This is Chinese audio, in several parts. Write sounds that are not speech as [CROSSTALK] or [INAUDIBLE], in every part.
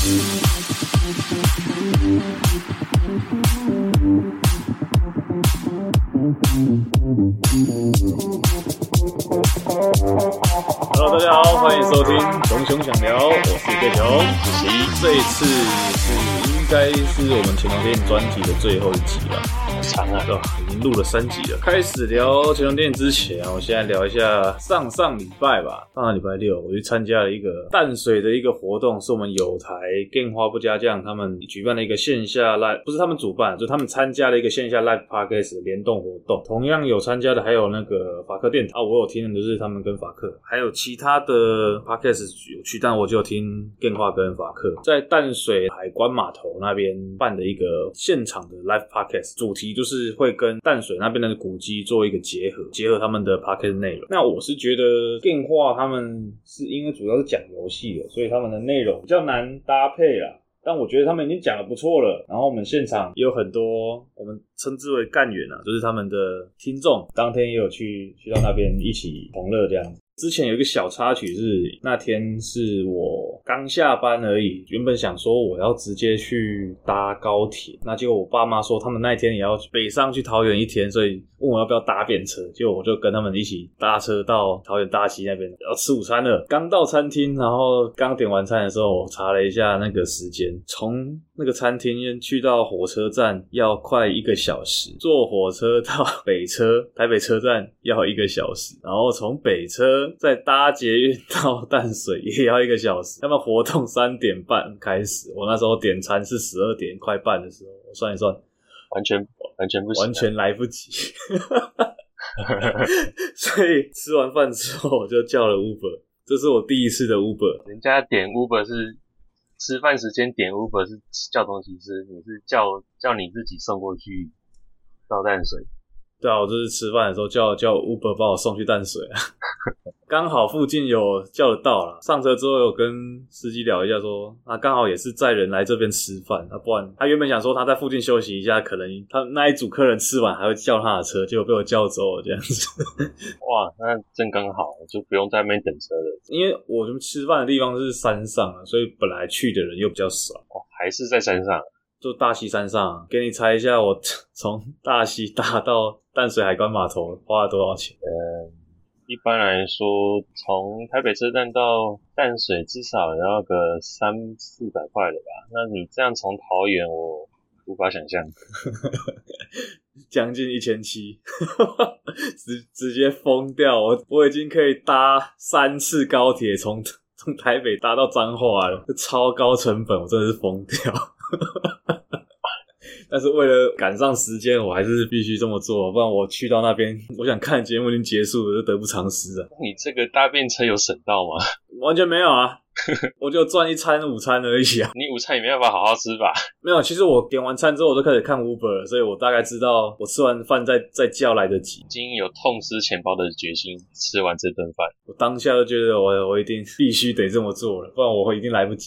Hello，大家好，欢迎收听《熊熊想聊》，我是叶熊。这一次是应该是我们前两天专辑的最后一集了，好长啊，对吧？已经录了三集了。开始聊前两天之前，我现在聊一下上上礼拜吧。上上礼拜六，我去参加了一个淡水的一个活动，是我们有台电花不加酱他们举办的一个线下 live，不是他们主办，就他们参加了一个线下 live podcast 联动活动。同样有参加的还有那个法克电台啊，我有听的就是他们跟法克，还有其他的 podcast 有去，但我就听电话跟法克在淡水海关码头那边办的一个现场的 live podcast，主题就是会跟淡水那边的古迹做一个结合，结合他们的 podcast 内容。那我是觉得电话他们是因为主要是讲游戏的，所以他们的内容比较难搭配啦。但我觉得他们已经讲的不错了。然后我们现场也有很多我们称之为干员啊，就是他们的听众，当天也有去去到那边一起同乐这样子。之前有一个小插曲是，那天是我刚下班而已，原本想说我要直接去搭高铁，那结果我爸妈说他们那天也要北上去桃园一天，所以问我要不要搭便车，就我就跟他们一起搭车到桃园大溪那边要吃午餐了。刚到餐厅，然后刚点完餐的时候，我查了一下那个时间，从那个餐厅去到火车站要快一个小时，坐火车到北车台北车站要一个小时，然后从北车。再搭捷运到淡水也要一个小时。他们活动三点半开始，我那时候点餐是十二点快半的时候，我算一算，完全完全不行，完全来不及。[LAUGHS] 所以吃完饭之后，我就叫了 Uber，这是我第一次的 Uber。人家点 Uber 是吃饭时间点 Uber 是叫东西吃，你是叫叫你自己送过去倒淡水。对啊，我就是吃饭的时候叫叫 Uber 把我送去淡水啊，[LAUGHS] 刚好附近有叫得到啦。上车之后有跟司机聊一下说，说啊刚好也是载人来这边吃饭，啊不然他原本想说他在附近休息一下，可能他那一组客人吃完还会叫他的车，结果被我叫走了这样子。[LAUGHS] 哇，那正刚好，就不用在那边等车了。因为我们吃饭的地方是山上啊，所以本来去的人又比较少。哦，还是在山上。就大溪山上，给你猜一下，我 [LAUGHS] 从大溪搭到淡水海关码头花了多少钱？嗯，一般来说，从台北车站到淡水至少要个三四百块的吧？那你这样从桃园，我无法想象，[LAUGHS] 将近一千七，[LAUGHS] 直直接疯掉！我我已经可以搭三次高铁，从从台北搭到彰化了，超高成本，我真的是疯掉。[LAUGHS] 但是为了赶上时间，我还是必须这么做，不然我去到那边，我想看节目已经结束了，就得不偿失啊！你这个搭便车有省到吗？完全没有啊，[LAUGHS] 我就赚一餐午餐而已啊！[LAUGHS] 你午餐也没办法好好吃吧？没有，其实我点完餐之后，我就开始看 Uber 了，所以我大概知道我吃完饭再再叫来得及。已经有痛失钱包的决心，吃完这顿饭，我当下就觉得我我一定必须得这么做了，不然我会一定来不及。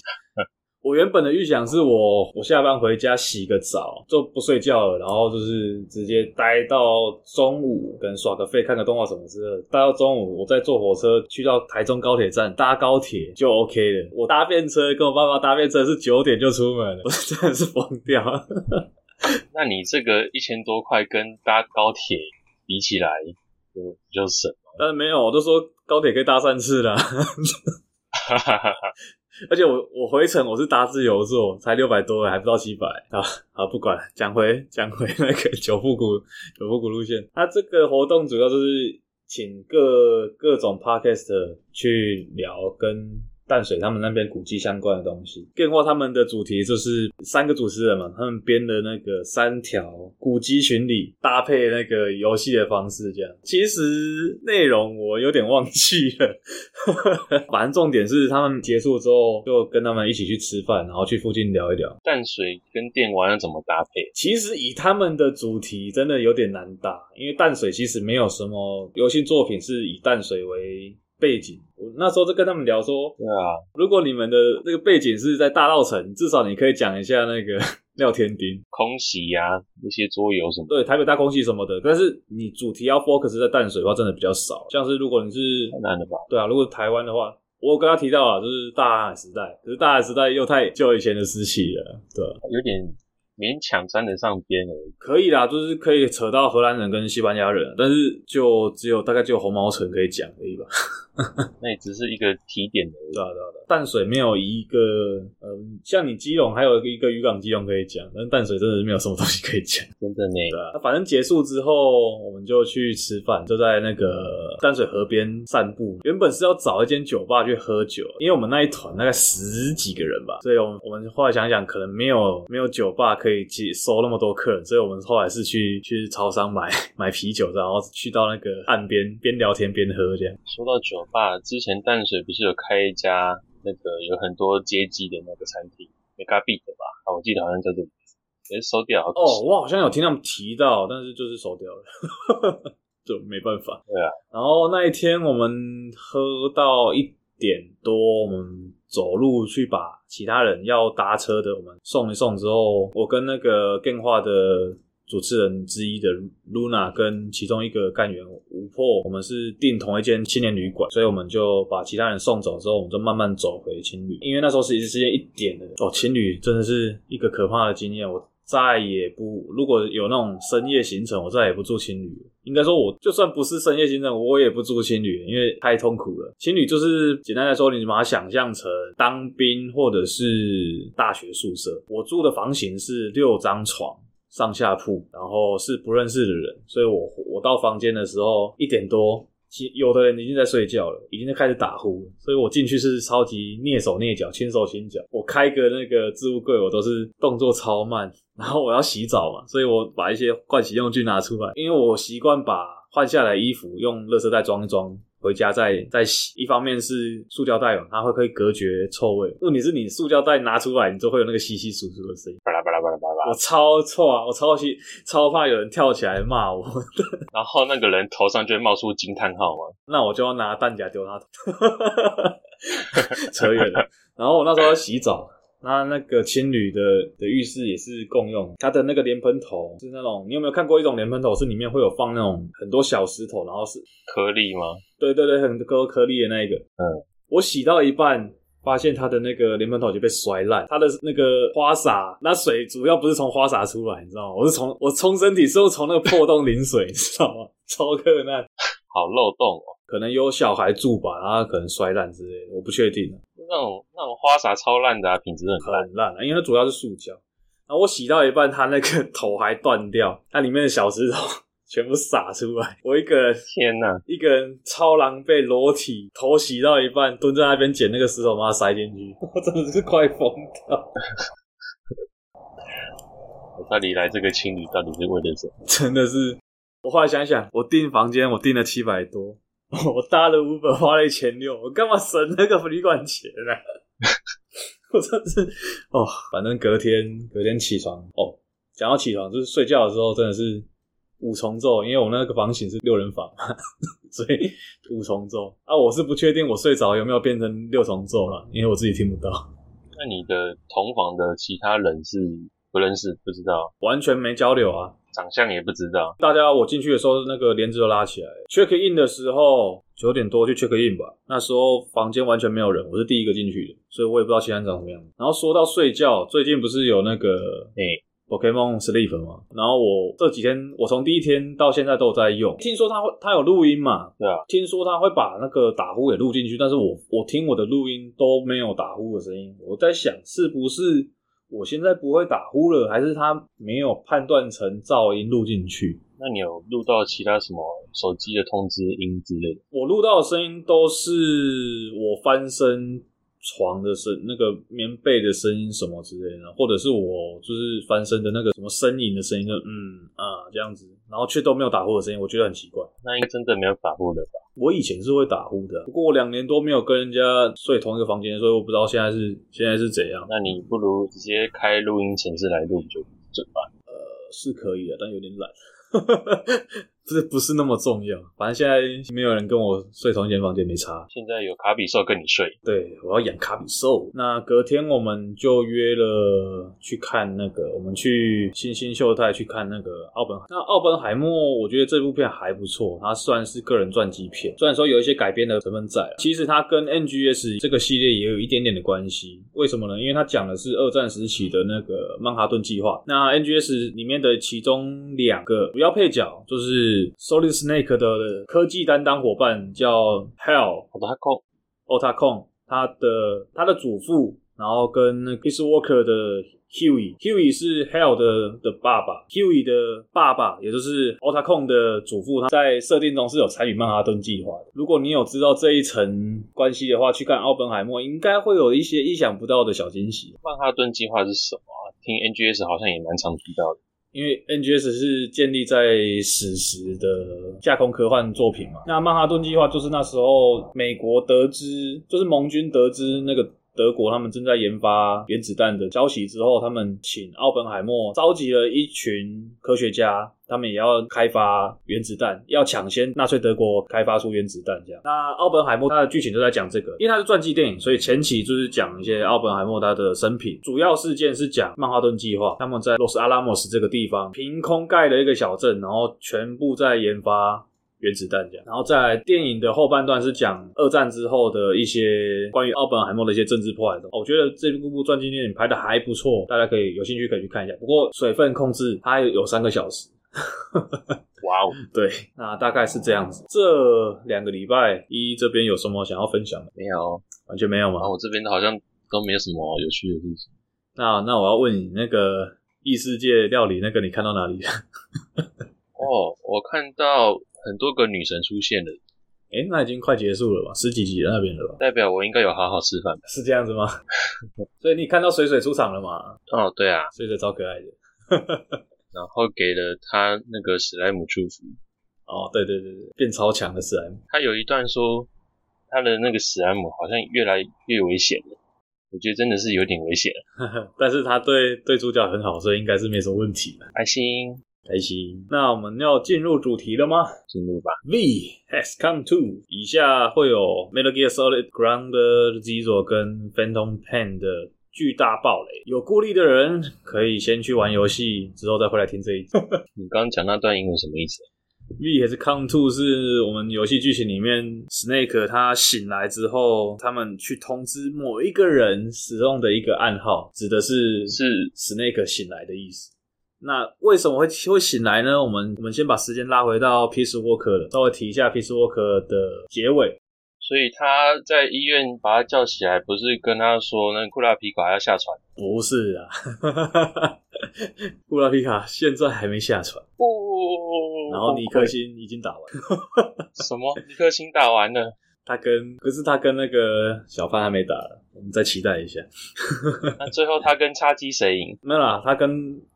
我原本的预想是我我下班回家洗个澡就不睡觉了，然后就是直接待到中午，跟耍个废看个动画什么之类的。待到中午，我再坐火车去到台中高铁站搭高铁就 OK 了。我搭便车跟我爸爸搭便车是九点就出门了，[LAUGHS] 我真的是疯掉。那你这个一千多块跟搭高铁比起来就比较省。但是没有，我都说高铁可以搭三次了。[LAUGHS] [LAUGHS] 而且我我回程我是搭自由座，才六百多，还不到七百啊！好，不管了，讲回讲回那个九复古九复古路线，它这个活动主要就是请各各种 podcast 去聊跟。淡水他们那边古迹相关的东西，电话他们的主题就是三个主持人嘛，他们编的那个三条古迹巡礼，搭配那个游戏的方式，这样。其实内容我有点忘记了，[LAUGHS] 反正重点是他们结束之后就跟他们一起去吃饭，然后去附近聊一聊。淡水跟电玩要怎么搭配？其实以他们的主题真的有点难搭，因为淡水其实没有什么游戏作品是以淡水为。背景，我那时候就跟他们聊说，对啊，如果你们的那个背景是在大稻城，至少你可以讲一下那个 [LAUGHS] 廖天丁、空袭呀、啊，那些桌游什么，对，台北大空袭什么的。但是你主题要 focus 在淡水的话，真的比较少。像是如果你是太难了吧？对啊，如果台湾的话，我跟他提到啊，就是大航海时代，可是大航海时代又太久以前的时期了，对，有点。勉强沾得上边而已，可以啦，就是可以扯到荷兰人跟西班牙人，但是就只有大概只有红毛城可以讲而已吧。[LAUGHS] 那也只是一个提点的，对啊对啊对啊。淡水没有一个，嗯、呃，像你基隆还有一个渔港基隆可以讲，但是淡水真的是没有什么东西可以讲，真的呢。对啊，那反正结束之后，我们就去吃饭，就在那个淡水河边散步。原本是要找一间酒吧去喝酒，因为我们那一团大概十几个人吧，所以我们我们后来想想，可能没有没有酒吧可以接收那么多客人，所以我们后来是去去超商买买啤酒，然后去到那个岸边边聊天边喝这样。说到酒吧，之前淡水不是有开一家那个有很多街机的那个餐厅，Megabit 吧？啊，我记得好像叫这个，也是收掉了。哦，我好像有听他们提到，但是就是收掉了，[LAUGHS] 就没办法。对啊。然后那一天我们喝到一点多，我们。走路去把其他人要搭车的我们送一送之后，我跟那个电话的主持人之一的 Luna 跟其中一个干员吴破，我们是订同一间青年旅馆，所以我们就把其他人送走之后，我们就慢慢走回青旅。因为那时候实际时间一点了哦，青旅真的是一个可怕的经验。我再也不，如果有那种深夜行程，我再也不住青旅了。应该说，我就算不是深夜行程，我也不住青旅，因为太痛苦了。青旅就是简单来说，你把它想象成当兵或者是大学宿舍。我住的房型是六张床，上下铺，然后是不认识的人，所以我我到房间的时候一点多。有的人已经在睡觉了，已经在开始打呼了，所以我进去是超级蹑手蹑脚、轻手轻脚。我开个那个置物柜，我都是动作超慢。然后我要洗澡嘛，所以我把一些盥洗用具拿出来，因为我习惯把换下来衣服用垃圾袋装一装。回家再再洗，一方面是塑胶袋嘛，它会可以隔绝臭味。问题是你塑胶袋拿出来，你就会有那个稀稀疏疏的声音，巴拉巴拉巴拉巴拉。我超臭啊！我超气，超怕有人跳起来骂我。[LAUGHS] 然后那个人头上就会冒出惊叹号嘛，那我就要拿弹夹丢他。[LAUGHS] 扯远了。然后我那时候要洗澡。那那个青旅的的浴室也是共用，它的那个莲蓬头是那种，你有没有看过一种莲蓬头是里面会有放那种很多小石头，然后是颗粒吗？对对对，很多颗粒的那一个。嗯，我洗到一半，发现它的那个莲蓬头就被摔烂，它的那个花洒，那水主要不是从花洒出来，你知道吗？我是从我冲身体是用从那个破洞淋水，[LAUGHS] 你知道吗？超克难，好漏洞哦，可能有小孩住吧，然后可能摔烂之类的，我不确定。那种那种花洒超烂的啊，品质很烂很烂啊，因为它主要是塑胶。然后我洗到一半，它那个头还断掉，它里面的小石头全部洒出来。我一个人，天哪，一个人超狼狈，裸体，头洗到一半，蹲在那边捡那个石头，把它塞进去。[LAUGHS] 我真的是快疯掉。我到底来这个青旅到底是为了什么？真的是，我后来想想，我订房间我订了七百多。[LAUGHS] 我搭了 Uber 花了一千六，我干嘛省那个旅馆钱呢？[LAUGHS] 我真是哦，反正隔天隔天起床哦，讲到起床就是睡觉的时候真的是五重奏，因为我那个房型是六人房，[LAUGHS] 所以五重奏啊，我是不确定我睡着有没有变成六重奏了，因为我自己听不到。那你的同房的其他人是不认识，不知道，完全没交流啊。长相也不知道。大家，我进去的时候，那个帘子都拉起来。check in 的时候九点多去 check in 吧，那时候房间完全没有人，我是第一个进去的，所以我也不知道其他人长什么样。然后说到睡觉，最近不是有那个诶 Pokémon Sleep 嘛？然后我这几天，我从第一天到现在都有在用。听说他会，他有录音嘛？对啊。听说他会把那个打呼也录进去，但是我我听我的录音都没有打呼的声音。我在想，是不是？我现在不会打呼了，还是他没有判断成噪音录进去？那你有录到其他什么手机的通知音之类的？我录到的声音都是我翻身床的声，那个棉被的声音什么之类的，或者是我就是翻身的那个什么呻吟的声音，就嗯啊这样子，然后却都没有打呼的声音，我觉得很奇怪。那应该真的没有打呼的吧？我以前是会打呼的，不过我两年多没有跟人家睡同一个房间，所以我不知道现在是现在是怎样。那你不如直接开录音程式来录就准吧。呃，是可以的，但有点懒。这不是那么重要，反正现在没有人跟我睡同一间房间，没差。现在有卡比兽跟你睡，对，我要养卡比兽。那隔天我们就约了去看那个，我们去新星秀泰去看那个奥本。那奥本海默，我觉得这部片还不错，它算是个人传记片，虽然说有一些改编的成分在，其实它跟 NGS 这个系列也有一点点的关系。为什么呢？因为它讲的是二战时期的那个曼哈顿计划。那 NGS 里面的其中两个主要配角就是。Solid Snake 的科技担当伙伴叫 Hal Otacon，Otacon，他的他的祖父，然后跟 Peace Walker 的 Huey，Huey 是 Hell 的的爸爸，Huey 的爸爸也就是 Otacon 的祖父，他在设定中是有参与曼哈顿计划的。如果你有知道这一层关系的话，去看奥本海默，应该会有一些意想不到的小惊喜。曼哈顿计划是什么？听 NGS 好像也蛮常提到的。因为 NGS 是建立在史实的架空科幻作品嘛，那曼哈顿计划就是那时候美国得知，就是盟军得知那个。德国他们正在研发原子弹的消息之后，他们请奥本海默召集了一群科学家，他们也要开发原子弹，要抢先纳粹德国开发出原子弹。这样，那奥本海默他的剧情就在讲这个，因为他是传记电影，所以前期就是讲一些奥本海默他的生平，主要事件是讲曼哈顿计划，他们在洛斯阿拉莫斯这个地方凭空盖了一个小镇，然后全部在研发。原子弹这样，然后在电影的后半段是讲二战之后的一些关于奥本海默的一些政治破坏的。我觉得这部部传记电影拍的还不错，大家可以有兴趣可以去看一下。不过水分控制它有三个小时。哇哦，[LAUGHS] 对，那大概是这样子。这两个礼拜一这边有什么想要分享的？没有，完全没有吗？我这边好像都没有什么有趣的事情。那那我要问你，那个异世界料理那个你看到哪里？哦，我看到。很多个女神出现了，诶，那已经快结束了吧？十几集那边了吧？代表我应该有好好吃饭，是这样子吗？[LAUGHS] 所以你看到水水出场了吗？哦，对啊，水水超可爱的，[LAUGHS] 然后给了他那个史莱姆祝福。哦，对对对对，变超强的史莱姆。他有一段说，他的那个史莱姆好像越来越危险了，我觉得真的是有点危险了。[LAUGHS] 但是他对对主角很好，所以应该是没什么问题的。爱心。开心，那我们要进入主题了吗？进入吧。V has come to，以下会有 Metal Gear Solid Ground Zero 跟 Phantom Pain 的巨大暴雷。有顾虑的人可以先去玩游戏，之后再回来听这一集。[LAUGHS] 你刚刚讲那段英文什么意思？V has come to 是我们游戏剧情里面 Snake 他醒来之后，他们去通知某一个人使用的一个暗号，指的是是 Snake 醒来的意思。那为什么会会醒来呢？我们我们先把时间拉回到 Peace Walker 了，稍微提一下 Peace Walker 的结尾。所以他在医院把他叫起来，不是跟他说那库拉皮卡要下船？不是啊，[LAUGHS] 库拉皮卡现在还没下船。不，然后尼克星已经打完。什么？尼克星打完了？他跟可是他跟那个小范还没打，我们再期待一下。[LAUGHS] 那最后他跟叉鸡谁赢？没有啦，他跟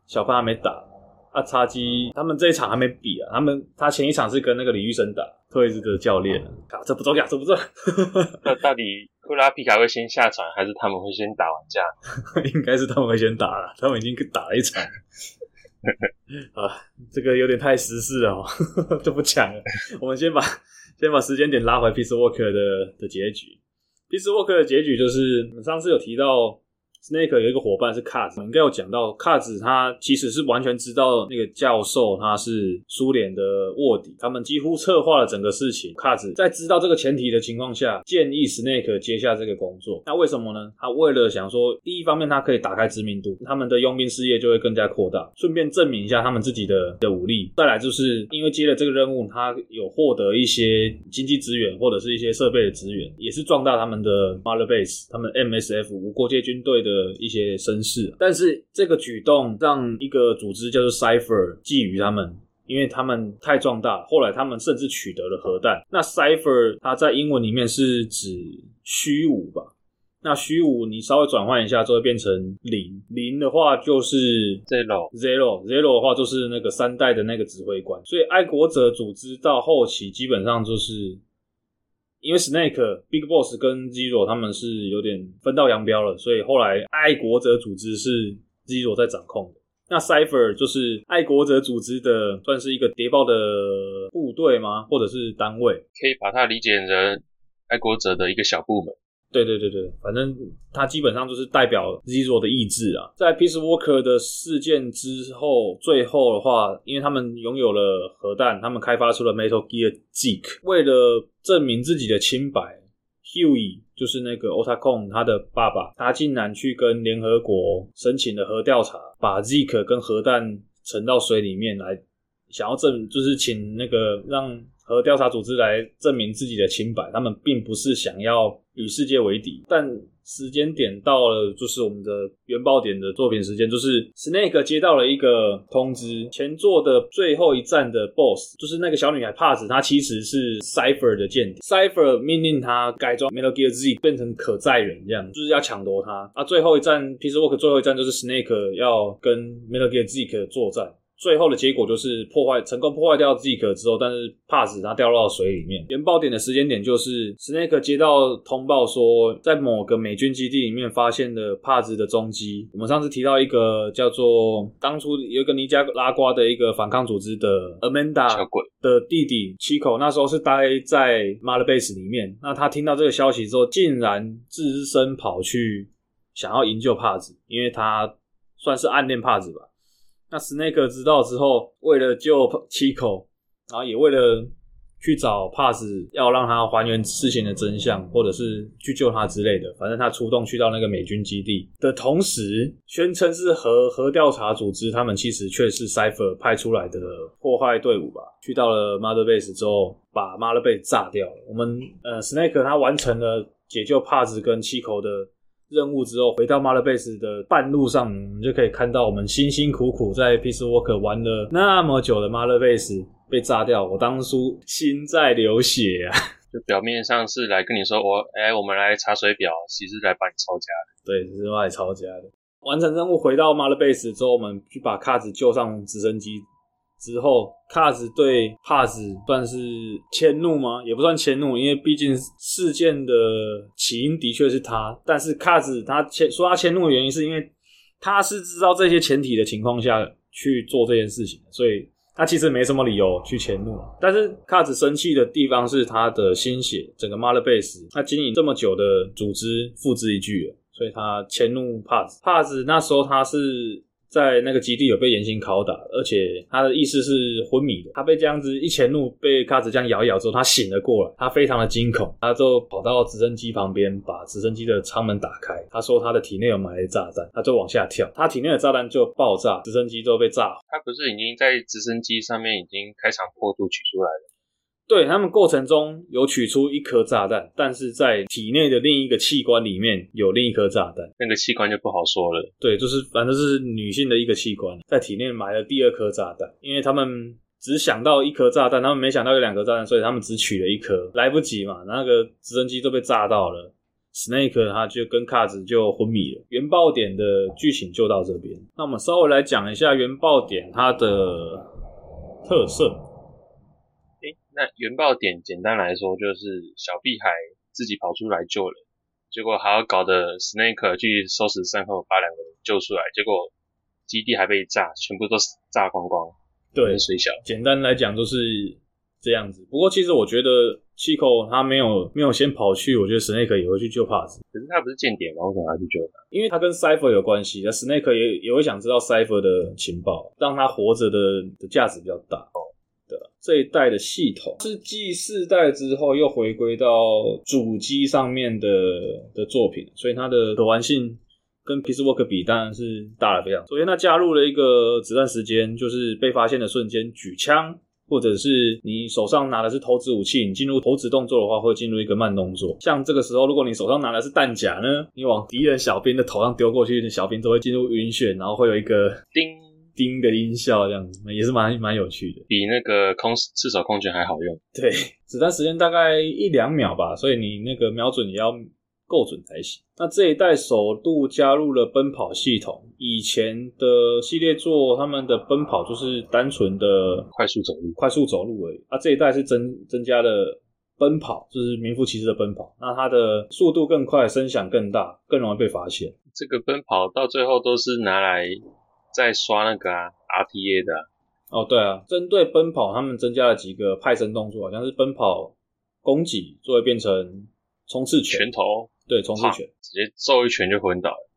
小范还没打。啊，叉鸡他们这一场还没比啊，他们他前一场是跟那个李玉生打，退役的教练。啊，这不重要，这不重要。[LAUGHS] 那到底库拉皮卡会先下场，还是他们会先打完架？[LAUGHS] 应该是他们会先打了，他们已经打了一场。啊，这个有点太时事了，就不讲了。我们先把。先把时间点拉回 Peace Walker 的的结局。《Peace Walker》的结局就是，我们上次有提到 Snake 有一个伙伴是 Kaz，应该有讲到 Kaz，他其实是完全知道那个教授他是苏联的卧底，他们几乎策划了整个事情。Kaz 在知道这个前提的情况下，建议 Snake 接下这个工作。那为什么呢？他为了想说，第一方面他可以打开知名度，他们的佣兵事业就会更加扩大，顺便证明一下他们自己的的武力。再来就是因为接了这个任务，他有获得一些经济资源或者是一些设备的资源，也是壮大他们的 Mother Base，他们 MSF 无国界军队的。的一些身世，但是这个举动让一个组织叫做 Cipher 觊觎他们，因为他们太壮大。后来他们甚至取得了核弹。那 Cipher 它在英文里面是指虚无吧？那虚无你稍微转换一下就会变成零，零的话就是 zero，zero，zero 的话就是那个三代的那个指挥官。所以爱国者组织到后期基本上就是。因为 Snake、Big Boss 跟 Zero 他们是有点分道扬镳了，所以后来爱国者组织是 Zero 在掌控的。那 Cipher 就是爱国者组织的，算是一个谍报的部队吗？或者是单位？可以把它理解成爱国者的一个小部门。对对对对，反正它基本上就是代表 Zero 的意志啊。在 Peace Walker 的事件之后，最后的话，因为他们拥有了核弹，他们开发出了 Metal Gear Zeke，为了证明自己的清白，Huey 就是那个 Otakon 他的爸爸，他竟然去跟联合国申请了核调查，把 Zeke 跟核弹沉到水里面来，想要证，就是请那个让。和调查组织来证明自己的清白，他们并不是想要与世界为敌。但时间点到了，就是我们的原爆点的作品时间，就是 Snake 接到了一个通知，前作的最后一站的 BOSS，就是那个小女孩帕子，她其实是 Cypher 的间谍，Cypher 命令他改装 Metal Gear Z 变成可载人，这样就是要抢夺他。啊，最后一站 Peace Walk 最后一站就是 Snake 要跟 Metal Gear Z 作战。最后的结果就是破坏成功破坏掉 Zeke 之后，但是帕子他掉到水里面。原爆点的时间点就是 Snake 接到通报说，在某个美军基地里面发现了帕子的踪迹。我们上次提到一个叫做当初有一个尼加拉瓜的一个反抗组织的 Amanda 的弟弟 Chico，那时候是待在 Mother Base 里面。那他听到这个消息之后，竟然只身跑去想要营救帕子，因为他算是暗恋帕子吧。那 Snake 知道之后，为了救 Chico，然后也为了去找帕子，要让他还原事情的真相，或者是去救他之类的。反正他出动去到那个美军基地的同时，宣称是核核调查组织，他们其实却是 Cypher 派出来的破坏队伍吧。去到了 Mother Base 之后，把 Mother Base 炸掉了。我们呃，Snake 他完成了解救帕子跟 Chico 的。任务之后回到 Mother Base 的半路上，我们就可以看到我们辛辛苦苦在 Peace Walker 玩了那么久的 Mother Base 被炸掉。我当初心在流血啊！[LAUGHS] 就表面上是来跟你说我，哎、欸，我们来查水表，其实来帮你抄家的。对，是来抄家的。完成任务回到 Mother Base 之后，我们去把卡子救上直升机。之后，卡子对帕子算是迁怒吗？也不算迁怒，因为毕竟事件的起因的确是他。但是卡子他迁说他迁怒的原因，是因为他是知道这些前提的情况下去做这件事情，所以他其实没什么理由去迁怒。但是卡子生气的地方是他的心血，整个 Mother Base 他经营这么久的组织付之一炬了，所以他迁怒帕子。帕子那时候他是。在那个基地有被严刑拷打，而且他的意识是昏迷的。他被这样子一前怒，被卡子这样咬咬之后，他醒了过来。他非常的惊恐，他就跑到直升机旁边，把直升机的舱门打开。他说他的体内有埋炸弹，他就往下跳。他体内的炸弹就爆炸，直升机就被炸。他不是已经在直升机上面已经开肠破肚取出来了？对，他们过程中有取出一颗炸弹，但是在体内的另一个器官里面有另一颗炸弹，那个器官就不好说了。对，就是反正是女性的一个器官，在体内埋了第二颗炸弹，因为他们只想到一颗炸弹，他们没想到有两颗炸弹，所以他们只取了一颗，来不及嘛，那个直升机都被炸到了，Snake 他就跟卡子就昏迷了。原爆点的剧情就到这边，那我们稍微来讲一下原爆点它的特色。那原爆点简单来说就是小屁孩自己跑出来救人，结果还要搞得 Snake 去收拾善后，把两个人救出来，结果基地还被炸，全部都炸光光。对，水小。简单来讲就是这样子。不过其实我觉得 Chico 他没有没有先跑去，我觉得 Snake 也会去救帕子。可是他不是间谍吗？为什么要去救他？因为他跟 Cypher 有关系，那 Snake 也也会想知道 Cypher 的情报，让他活着的的价值比较大。的这一代的系统是继四代之后又回归到主机上面的的作品，所以它的可玩性跟 Peace Walker 比当然是大了非常。首先，它加入了一个子弹时间，就是被发现的瞬间举枪，或者是你手上拿的是投掷武器，你进入投掷动作的话，会进入一个慢动作。像这个时候，如果你手上拿的是弹夹呢，你往敌人小兵的头上丢过去，小兵都会进入晕眩，然后会有一个叮。叮的音效这样子，也是蛮蛮有趣的，比那个空赤手空拳还好用。对，[LAUGHS] 子弹时间大概一两秒吧，所以你那个瞄准也要够准才行。那这一代首度加入了奔跑系统，以前的系列作他们的奔跑就是单纯的快速走路，快速走路而已。啊，这一代是增增加了奔跑，就是名副其实的奔跑。那它的速度更快，声响更大，更容易被发现。这个奔跑到最后都是拿来。在刷那个啊 RTA 的、啊。哦，对啊，针对奔跑，他们增加了几个派生动作，好像是奔跑攻击，就会变成冲刺拳，拳头，对，冲刺拳，直接揍一拳就昏倒了。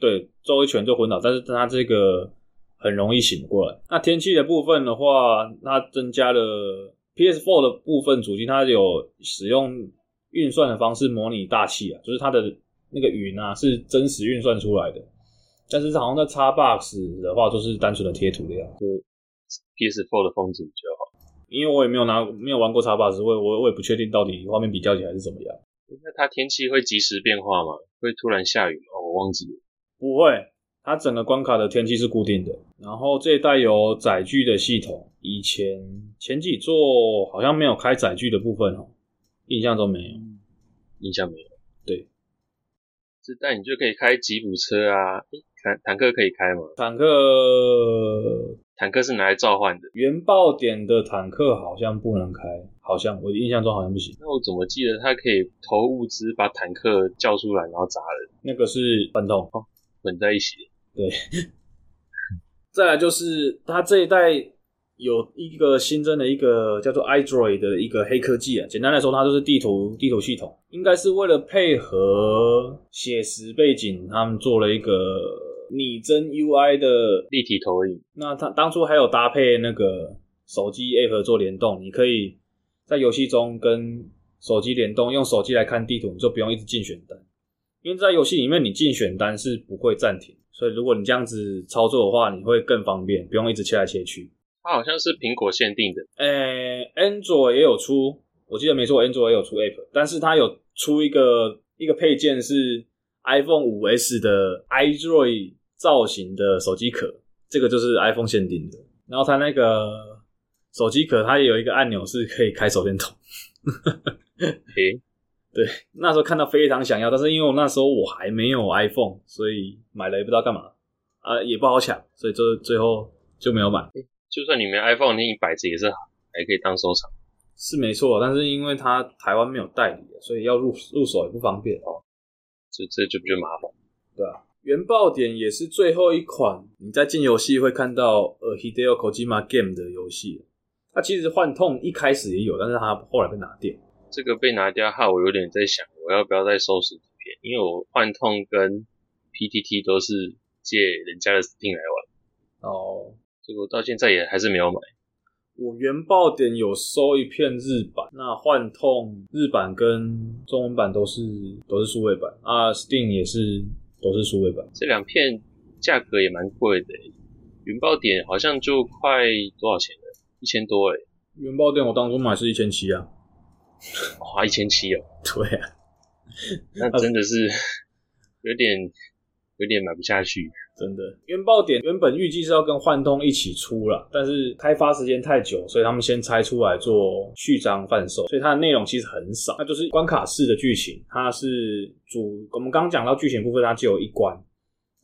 对，揍一拳就昏倒，但是它这个很容易醒过来。那天气的部分的话，它增加了 PS4 的部分主机，它有使用运算的方式模拟大气啊，就是它的那个云啊是真实运算出来的。但是好像在 Xbox 的话，就是单纯的贴图的样子。PS4 的风景比较好，因为我也没有拿，没有玩过 Xbox，我我我也不确定到底画面比较起来是怎么样。那它天气会即时变化吗？会突然下雨吗？我忘记了。不会，它整个关卡的天气是固定的。然后这一代有载具的系统，以前前几座好像没有开载具的部分哦，印象中没有，印象没有。对，这代你就可以开吉普车啊，坦坦克可以开吗？坦克。坦克是拿来召唤的，原爆点的坦克好像不能开，好像我印象中好像不行。那我怎么记得它可以投物资把坦克叫出来，然后砸人？那个是半动，哦，混在一起。对，[LAUGHS] 再来就是它这一代有一个新增的一个叫做 iDroid 的一个黑科技啊。简单来说，它就是地图地图系统，应该是为了配合写实背景，他们做了一个。拟真 UI 的立体投影，那它当初还有搭配那个手机 App 做联动，你可以在游戏中跟手机联动，用手机来看地图，你就不用一直进选单，因为在游戏里面你进选单是不会暂停，所以如果你这样子操作的话，你会更方便，不用一直切来切去。它好像是苹果限定的，诶、欸、Android 也有出，我记得没错，Android 也有出 App，但是它有出一个一个配件是。iPhone 五 S 的 iDroid 造型的手机壳，这个就是 iPhone 限定的。然后它那个手机壳，它也有一个按钮是可以开手电筒。诶，[LAUGHS] 对，那时候看到非常想要，但是因为我那时候我还没有 iPhone，所以买了也不知道干嘛啊，也不好抢，所以就最后就没有买。就算你没 iPhone，你摆着也是好，还可以当收藏。是没错，但是因为它台湾没有代理，所以要入入手也不方便哦。这这就比较麻烦，对啊。原爆点也是最后一款你在进游戏会看到呃 Hideo Kojima Game 的游戏。它其实幻痛一开始也有，但是它后来被拿掉。这个被拿掉后，我有点在想，我要不要再收实体片？因为我幻痛跟 PTT 都是借人家的 Steam 来玩。哦，结果到现在也还是没有买。我原爆点有收一片日版，那幻痛日版跟中文版都是都是数位版啊，Steam 也是都是数位版。这两片价格也蛮贵的，云豹点好像就快多少钱了？一千多哎。云豹点我当初买是一千七啊，花一千七哦。[LAUGHS] 对啊，那真的是 [LAUGHS] 有点有点买不下去。真的，原爆点原本预计是要跟幻通一起出了，但是开发时间太久，所以他们先拆出来做序章贩售，所以它的内容其实很少，那就是关卡式的剧情。它是主，我们刚讲到剧情部分，它只有一关，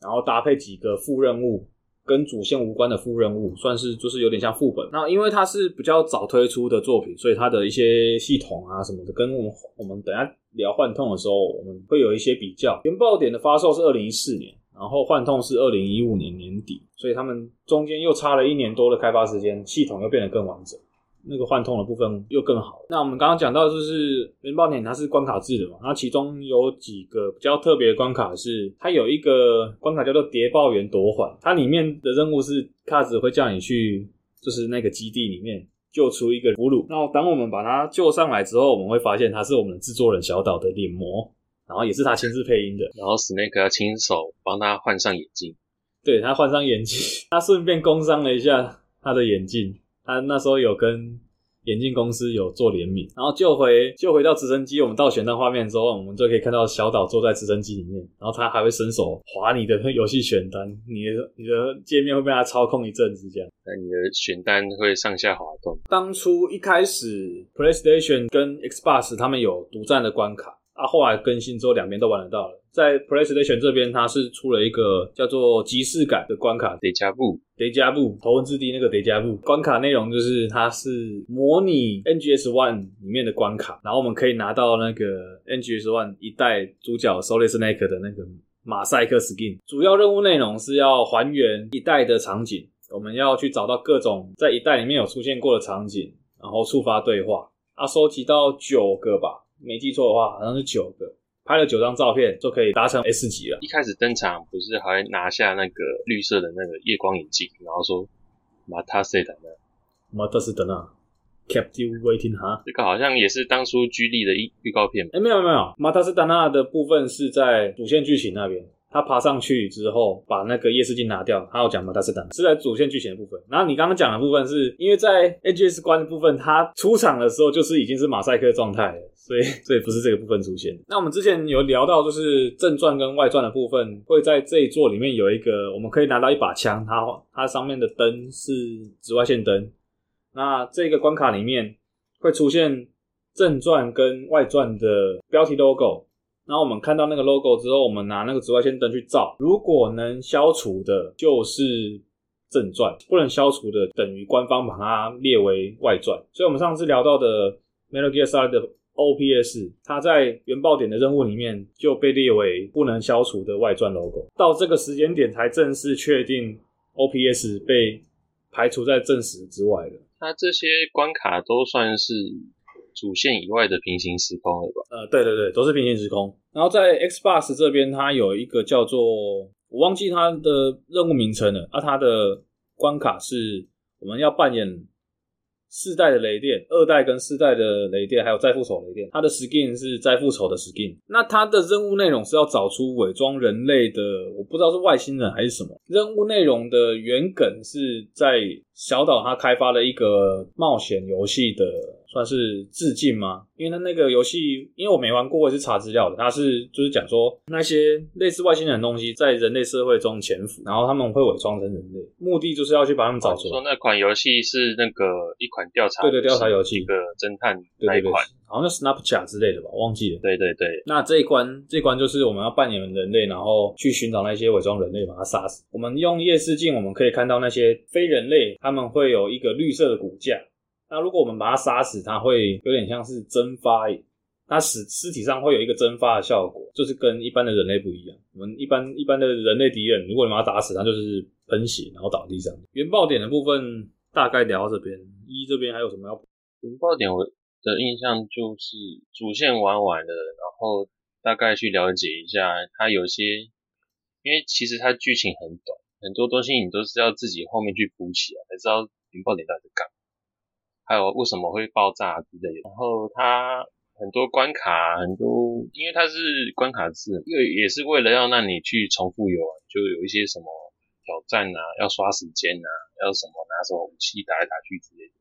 然后搭配几个副任务，跟主线无关的副任务，算是就是有点像副本。那因为它是比较早推出的作品，所以它的一些系统啊什么的，跟我们我们等下聊幻痛的时候，我们会有一些比较。原爆点的发售是二零一四年。然后幻痛是二零一五年年底，所以他们中间又差了一年多的开发时间，系统又变得更完整，那个幻痛的部分又更好。那我们刚刚讲到就是原爆点它是关卡制的嘛，那其中有几个比较特别的关卡是，它有一个关卡叫做谍报员夺环，它里面的任务是卡子会叫你去，就是那个基地里面救出一个俘虏。那当我们把它救上来之后，我们会发现他是我们的制作人小岛的脸模。然后也是他亲自配音的，然后 Snake 要亲手帮他换上眼镜，对，他换上眼镜，[LAUGHS] 他顺便工伤了一下他的眼镜，他那时候有跟眼镜公司有做联名，然后救回救回到直升机，我们到选单画面之后，我们就可以看到小岛坐在直升机里面，然后他还会伸手划你的游戏选单，你的你的界面会被他操控一阵子这样，那你的选单会上下滑动。当初一开始 PlayStation 跟 Xbox 他们有独占的关卡。啊，后来更新之后，两边都玩得到了。在 PlayStation 这边，它是出了一个叫做即视感的关卡，Deja Vu，Deja Vu，头文字 D 那个 Deja Vu 关卡内容就是它是模拟 NGS One 里面的关卡，然后我们可以拿到那个 NGS One 一代主角 Solid Snake 的那个马赛克 skin。主要任务内容是要还原一代的场景，我们要去找到各种在一代里面有出现过的场景，然后触发对话。啊，收集到九个吧，没记错的话，好像是九个。拍了九张照片就可以达成 S 级了。一开始登场不是还拿下那个绿色的那个夜光眼镜，然后说马塔斯达纳，马塔斯达纳，kept you waiting 哈。这个好像也是当初 G 力的预预告片。哎，没有没有，马塔斯达纳的部分是在主线剧情那边。他爬上去之后，把那个夜视镜拿掉。他有讲马达斯坦是在主线剧情的部分。然后你刚刚讲的部分是，因为在 AGS 关的部分，他出场的时候就是已经是马赛克状态了，所以 [LAUGHS] 所以不是这个部分出现。那我们之前有聊到，就是正传跟外传的部分会在这一座里面有一个，我们可以拿到一把枪，它它上面的灯是紫外线灯。那这个关卡里面会出现正传跟外传的标题 logo。然后我们看到那个 logo 之后，我们拿那个紫外线灯去照，如果能消除的，就是正传；不能消除的，等于官方把它列为外传。所以，我们上次聊到的 Metal Gear Solid 的 OPS，它在原爆点的任务里面就被列为不能消除的外传 logo。到这个时间点才正式确定 OPS 被排除在正史之外了。它这些关卡都算是。主线以外的平行时空了吧？呃，对对对，都是平行时空。然后在 Xbox 这边，它有一个叫做我忘记它的任务名称了。啊，它的关卡是我们要扮演四代的雷电，二代跟四代的雷电，还有再复仇雷电。它的 skin 是再复仇的 skin。那它的任务内容是要找出伪装人类的，我不知道是外星人还是什么。任务内容的原梗是在小岛，它开发了一个冒险游戏的。算是致敬吗？因为他那个游戏，因为我没玩过，我也是查资料的。他是就是讲说那些类似外星人的东西在人类社会中潜伏，然后他们会伪装成人类，目的就是要去把他们找出来。说那款游戏是那个一款调查，对对，调查游戏，一个侦探那一款，好像是 Snapchat 之类的吧，忘记了。对对对，那这一关这一关就是我们要扮演人类，然后去寻找那些伪装人类，把他杀死。我们用夜视镜，我们可以看到那些非人类，他们会有一个绿色的骨架。那如果我们把它杀死，它会有点像是蒸发，它死尸体上会有一个蒸发的效果，就是跟一般的人类不一样。我们一般一般的人类敌人，如果你把它打死，它就是喷血，然后倒地上。原爆点的部分大概聊到这边，一这边还有什么要？原爆点我的印象就是主线玩完了，然后大概去了解一下它有些，因为其实它剧情很短，很多东西你都是要自己后面去补起来，才知道原爆点到底是干嘛。还有为什么会爆炸之类的，然后它很多关卡，很多因为它是关卡制，因为也是为了要让你去重复游玩，就有一些什么挑战啊，要刷时间啊，要什么拿什么武器打来打去之类的。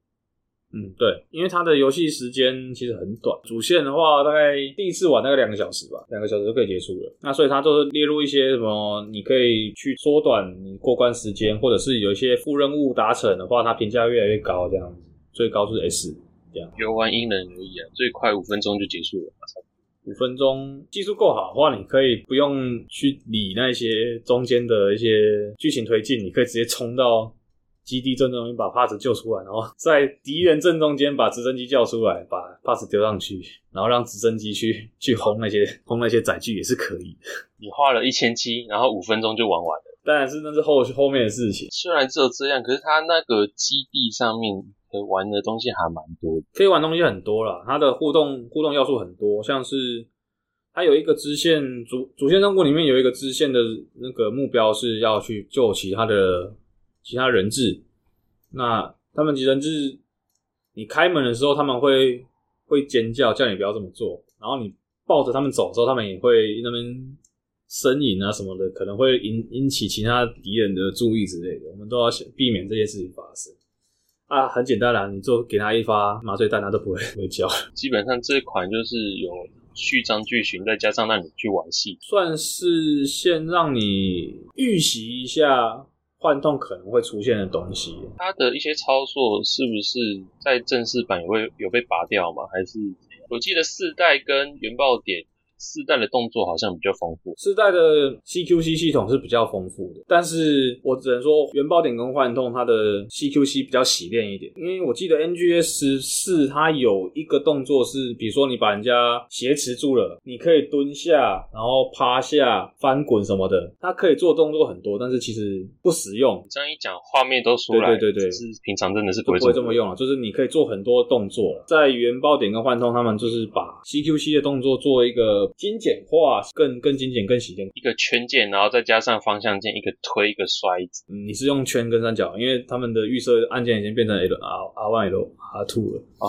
嗯，对，因为它的游戏时间其实很短，主线的话大概第一次玩大概两个小时吧，两个小时就可以结束了。那所以它就是列入一些什么，你可以去缩短你过关时间，或者是有一些副任务达成的话，它评价越来越高这样子。最高是 S，这样游玩因人而异啊，最快五分钟就结束了。五分钟技术够好的话，你可以不用去理那些中间的一些剧情推进，你可以直接冲到基地正中间把帕子救出来，然后 [LAUGHS] 在敌人正中间把直升机叫出来，把帕子丢上去，然后让直升机去去轰那些轰那些载具也是可以的。你花了一千七，然后五分钟就玩完了。当然是那是后后面的事情。虽然只有这样，可是他那个基地上面。可玩的东西还蛮多，可以玩东西很多啦。它的互动互动要素很多，像是它有一个支线主主线任务里面有一个支线的那个目标是要去救其他的其他人质。那他们其人质，你开门的时候他们会会尖叫，叫你不要这么做。然后你抱着他们走的时候，他们也会那边呻吟啊什么的，可能会引引起其他敌人的注意之类的。我们都要避免这些事情发生。啊，很简单啦，你就给他一发麻醉弹，他都不会 [LAUGHS] 不会叫。基本上这款就是有序章剧情，再加上让你去玩戏，算是先让你预习一下幻痛可能会出现的东西。它的一些操作是不是在正式版也会有被拔掉吗？还是我记得四代跟原爆点四代的动作好像比较丰富，四代的 CQC 系统是比较丰富的，但是我只能说原爆点跟幻痛它的 CQC 比较洗练一点，因为我记得 NGS 四它有一个动作是，比如说你把人家挟持住了，你可以蹲下，然后趴下、翻滚什么的，它可以做动作很多，但是其实不实用。这样一讲，画面都出来，对对对对，是平常真的是不会这么用啊，就是你可以做很多动作，在原爆点跟幻痛，他们就是把 CQC 的动作做一个。精简化，更更精简，更洗练。一个圈键，然后再加上方向键，一个推，一个摔子。嗯，你是用圈跟三角，因为他们的预设按键已经变成 L R R one L R two 了。啊，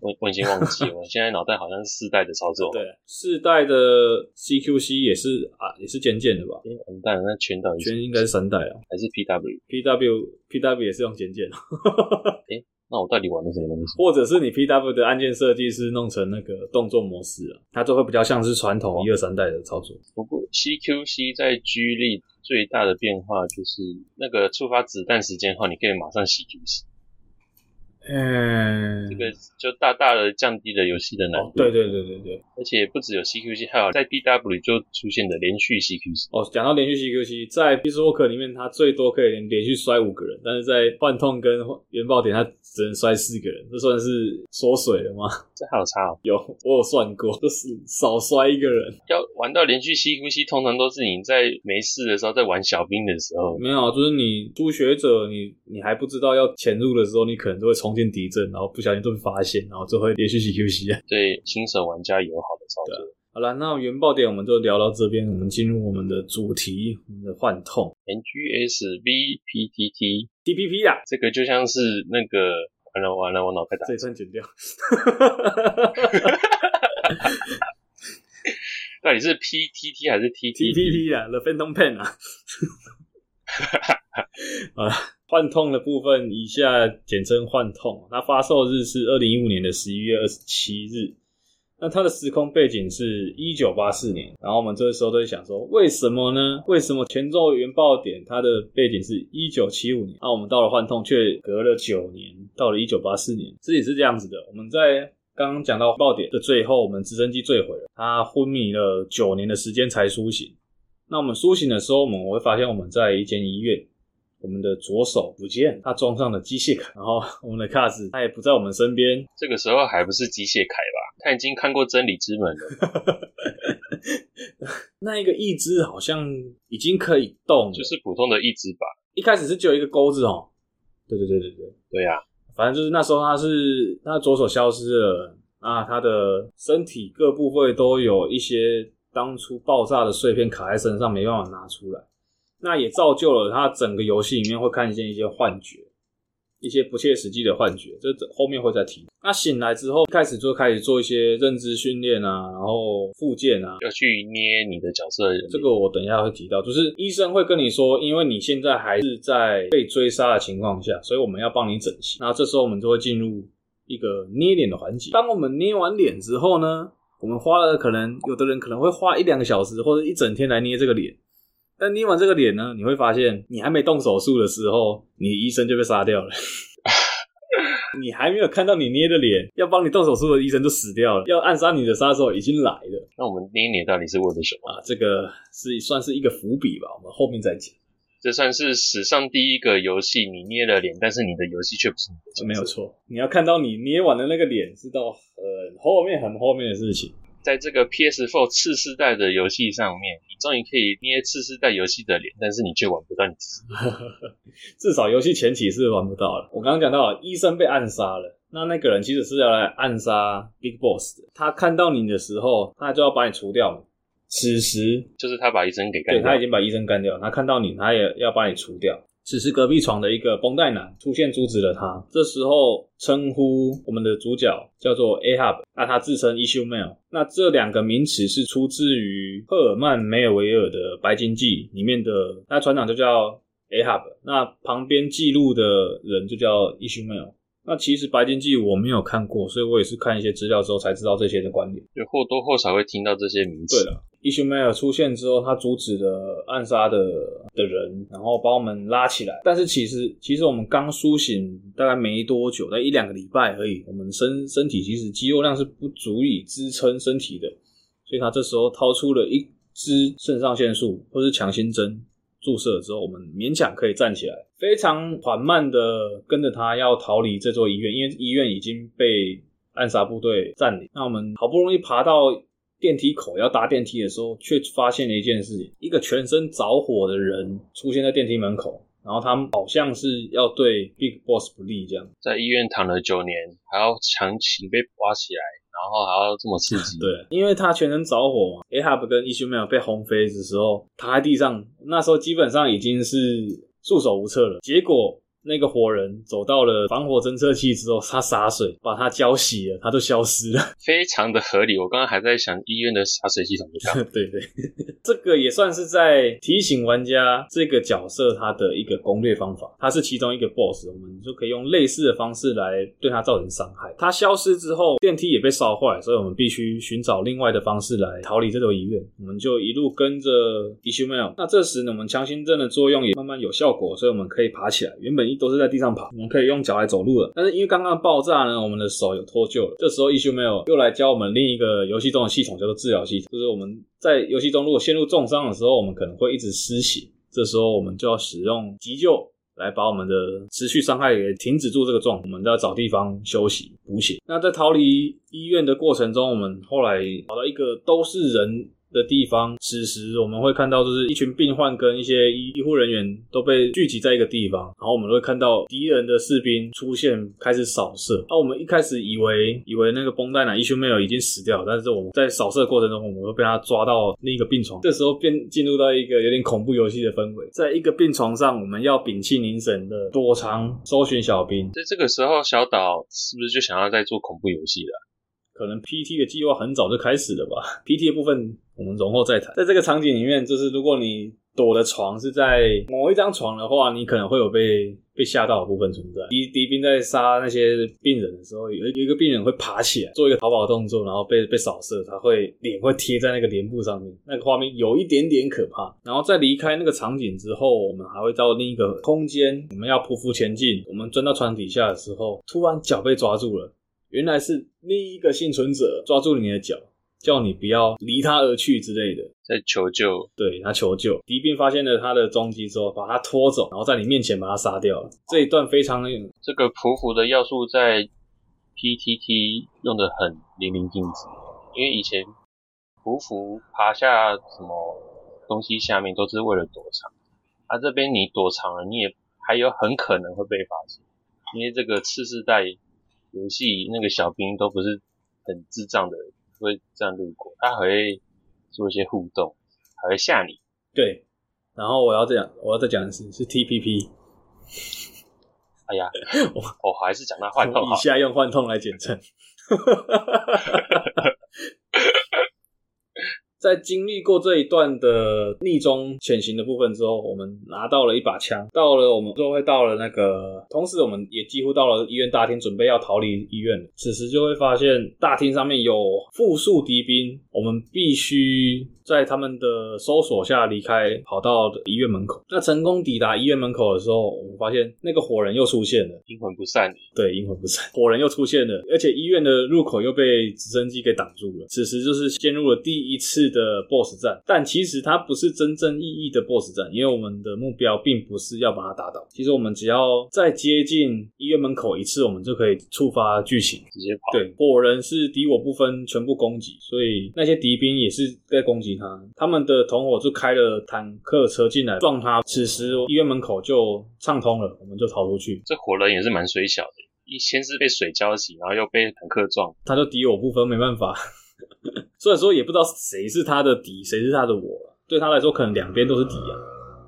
我我已经忘记了，我现在脑袋好像是四代的操作。对，四代的 C Q C 也是啊，也是键键的吧？完蛋了，那圈到底圈应该是三代啊，还是 P W P W P W 也是用键键。[LAUGHS] 欸那我到底玩的什么东西？或者是你 PW 的按键设计是弄成那个动作模式啊，它就会比较像是传统一二三代的操作。不过 CQC 在 G 力最大的变化就是那个触发子弹时间后，你可以马上 CQC。嗯，这个就大大的降低了游戏的难度。哦。对对对对对，而且不只有 CQC，还有在 DW 就出现的连续 CQC。哦，讲到连续 CQC，在 Peace Walker 里面，它最多可以连连续摔五个人，但是在幻痛跟原爆点，它只能摔四个人，这算是缩水了吗？这还有差哦。[LAUGHS] 有，我有算过，就是少摔一个人。要玩到连续 CQC，通常都是你在没事的时候，在玩小兵的时候。没有，就是你初学者，你你还不知道要潜入的时候，你可能就会冲进敌阵，然后不小心就被发现，然后最后连续 CQC。对新手玩家友好的操作。好了，那原爆点我们就聊到这边，我们进入我们的主题，我们的幻痛。NGS V P T T T P P 啊，这个就像是那个。完了完了，我脑袋打。这一串剪掉。[LAUGHS] 到底是 P T T 还是 T T P P 啊？The Phantom Pain 啊。[LAUGHS] 啊，幻痛的部分以下简称幻痛。那发售日是二零一五年的十一月二十七日。那它的时空背景是一九八四年，然后我们这个时候都会想说，为什么呢？为什么前奏原爆点它的背景是一九七五年，那我们到了幻痛却隔了九年，到了一九八四年，这也是这样子的。我们在刚刚讲到爆点的最后，我们直升机坠毁了，它昏迷了九年的时间才苏醒。那我们苏醒的时候，我们会发现我们在一间医院。我们的左手不见，他装上了机械铠，然后我们的卡子他也不在我们身边。这个时候还不是机械铠吧？他已经看过真理之门了。[LAUGHS] 那一个义肢好像已经可以动了，就是普通的义肢吧？一开始是只有一个钩子哦。对对对对对，对呀、啊。反正就是那时候他是他左手消失了啊，他的身体各部位都有一些当初爆炸的碎片卡在身上，没办法拿出来。那也造就了他整个游戏里面会看见一些幻觉，一些不切实际的幻觉，这后面会再提。那醒来之后，开始就开始做一些认知训练啊，然后复健啊，要去捏你的角色的。这个我等一下会提到，就是医生会跟你说，因为你现在还是在被追杀的情况下，所以我们要帮你整形。那这时候我们就会进入一个捏脸的环节。当我们捏完脸之后呢，我们花了可能有的人可能会花一两个小时或者一整天来捏这个脸。但捏完这个脸呢，你会发现，你还没动手术的时候，你医生就被杀掉了。[LAUGHS] 你还没有看到你捏的脸，要帮你动手术的医生就死掉了。要暗杀你的杀手已经来了。那我们捏脸到底是为了什么啊？这个是算是一个伏笔吧，我们后面再讲。这算是史上第一个游戏，你捏了脸，但是你的游戏却不是你的。没有错，你要看到你捏完的那个脸，是到很后面、很后面的事情。在这个 PS4 次世代的游戏上面，你终于可以捏次世代游戏的脸，但是你却玩不到你自己。[LAUGHS] 至少游戏前期是玩不到了。我刚刚讲到，医生被暗杀了，那那个人其实是要来暗杀 Big Boss 的。他看到你的时候，他就要把你除掉。此时就是他把医生给干掉，对，他已经把医生干掉。他看到你，他也要把你除掉。此时，隔壁床的一个绷带男出现，阻止了他。这时候，称呼我们的主角叫做 Ahab，那他自称 Issue Mail。那这两个名词是出自于赫尔曼梅尔维尔的《白金记》里面的，那船长就叫 Ahab，那旁边记录的人就叫 Issue Mail。那其实《白鲸记》我没有看过，所以我也是看一些资料之后才知道这些的观点，就或多或少会听到这些名词。对了。伊修梅尔出现之后，他阻止了暗杀的的人，然后把我们拉起来。但是其实，其实我们刚苏醒大概没多久，在一两个礼拜而已。我们身身体其实肌肉量是不足以支撑身体的，所以他这时候掏出了一支肾上腺素或是强心针注射了之后，我们勉强可以站起来，非常缓慢的跟着他要逃离这座医院，因为医院已经被暗杀部队占领。那我们好不容易爬到电梯口要搭电梯的时候，却发现了一件事情：一个全身着火的人出现在电梯门口。然后他们好像是要对 Big Boss 不利，这样在医院躺了九年，还要强行被挖起来，然后还要这么刺激。[LAUGHS] 对，因为他全身着火嘛，Ahab 跟 Ishmael 被轰飞的时候躺在地上，那时候基本上已经是束手无策了。结果。那个火人走到了防火侦测器之后，他洒水把它浇熄了，他就消失了，[LAUGHS] 非常的合理。我刚刚还在想医院的洒水系统就这样。对对，[LAUGHS] 这个也算是在提醒玩家这个角色他的一个攻略方法。他是其中一个 BOSS，我们就可以用类似的方式来对他造成伤害。他消失之后，电梯也被烧坏，所以我们必须寻找另外的方式来逃离这座医院。我们就一路跟着 Ishmael。那这时呢，我们强心针的作用也慢慢有效果，所以我们可以爬起来。原本一都是在地上跑，我们可以用脚来走路了。但是因为刚刚爆炸呢，我们的手有脱臼了。这时候 Ishmael 又来教我们另一个游戏中的系统，叫做治疗系统。就是我们在游戏中如果陷入重伤的时候，我们可能会一直失血。这时候我们就要使用急救来把我们的持续伤害给停止住这个状。我们都要找地方休息补血。那在逃离医院的过程中，我们后来找到一个都是人的地方，此时我们会看到，就是一群病患跟一些医医护人员都被聚集在一个地方，然后我们会看到敌人的士兵出现，开始扫射。那我们一开始以为以为那个绷带男 Ishmael 已经死掉，但是我们在扫射的过程中，我们会被他抓到另一个病床，这时候便进入到一个有点恐怖游戏的氛围。在一个病床上，我们要屏气凝神的躲藏，搜寻小兵。在这个时候，小岛是不是就想要在做恐怖游戏了？可能 PT 的计划很早就开始了吧？PT 的部分。我们容后再谈。在这个场景里面，就是如果你躲的床是在某一张床的话，你可能会有被被吓到的部分存在。敌敌兵在杀那些病人的时候，有有一个病人会爬起来做一个逃跑动作，然后被被扫射，他会脸会贴在那个帘布上面，那个画面有一点点可怕。然后在离开那个场景之后，我们还会到另一个空间，我们要匍匐前进。我们钻到床底下的时候，突然脚被抓住了，原来是另一个幸存者抓住你的脚。叫你不要离他而去之类的，在求救。对，他求救，敌兵发现了他的踪迹之后，把他拖走，然后在你面前把他杀掉了。这一段非常这个匍匐的要素在 PTT 用的很淋漓尽致，因为以前匍匐爬下什么东西下面都是为了躲藏，啊这边你躲藏了，你也还有很可能会被发现，因为这个次世代游戏那个小兵都不是很智障的人。会这样路过，他还会做一些互动，还会吓你。对，然后我要这样，我要再讲的是是 TPP。哎呀，[LAUGHS] 我我还是讲他幻痛，以下用幻痛来简称。[LAUGHS] 在经历过这一段的逆中潜行的部分之后，我们拿到了一把枪。到了，我们就会到了那个，同时我们也几乎到了医院大厅，准备要逃离医院了。此时就会发现大厅上面有复数敌兵，我们必须在他们的搜索下离开，跑到医院门口。那成功抵达医院门口的时候，我们发现那个火人又出现了，阴魂不散。对，阴魂不散，火人又出现了，而且医院的入口又被直升机给挡住了。此时就是陷入了第一次的 BOSS 战，但其实它不是真正意义的 BOSS 战，因为我们的目标并不是要把它打倒。其实我们只要再接近医院门口一次，我们就可以触发剧情，直接跑。对，火人是敌我不分，全部攻击，所以那些敌兵也是在攻击他。他们的同伙就开了坦克车进来撞他，此时医院门口就畅通了，我们就逃出去。这火人也是蛮水小的，一先是被水浇熄，然后又被坦克撞，他就敌我不分，没办法。[LAUGHS] 虽然说也不知道谁是他的敌，谁是他的我，对他来说可能两边都是敌啊。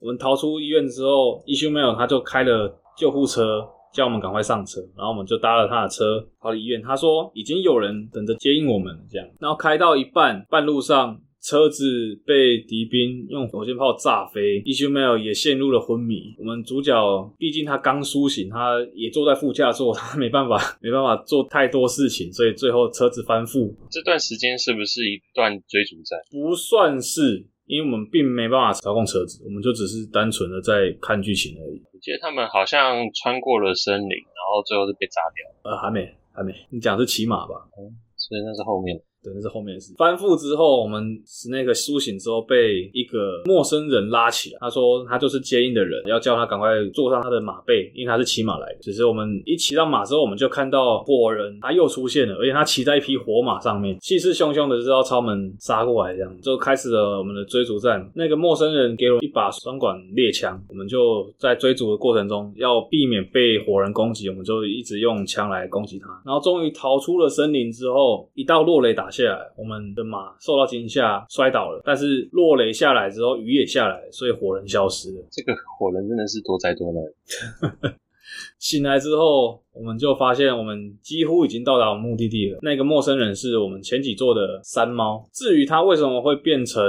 我们逃出医院之后，Ishmael 他就开了救护车，叫我们赶快上车，然后我们就搭了他的车逃离医院。他说已经有人等着接应我们，这样。然后开到一半，半路上。车子被敌兵用火箭炮炸飞，Ishmael 也陷入了昏迷。我们主角毕竟他刚苏醒，他也坐在副驾座，他没办法没办法做太多事情，所以最后车子翻覆。这段时间是不是一段追逐战？不算是，因为我们并没办法操控车子，我们就只是单纯的在看剧情而已。我记得他们好像穿过了森林，然后最后是被炸掉。呃，还没，还没。你讲的是骑马吧？嗯，所以那是后面。对，那是后面的事。翻覆之后，我们史内克苏醒之后，被一个陌生人拉起来。他说他就是接应的人，要叫他赶快坐上他的马背，因为他是骑马来的。只是我们一骑到马之后，我们就看到火人他又出现了，而且他骑在一匹火马上面，气势汹汹的，就要朝我们杀过来，这样就开始了我们的追逐战。那个陌生人给了一把双管猎枪，我们就在追逐的过程中，要避免被火人攻击，我们就一直用枪来攻击他。然后终于逃出了森林之后，一道落雷打下来，我们的马受到惊吓摔倒了。但是落雷下来之后，雨也下来，所以火人消失了。这个火人真的是多灾多难。[LAUGHS] 醒来之后，我们就发现我们几乎已经到达目的地了。那个陌生人是我们前几座的山猫。至于他为什么会变成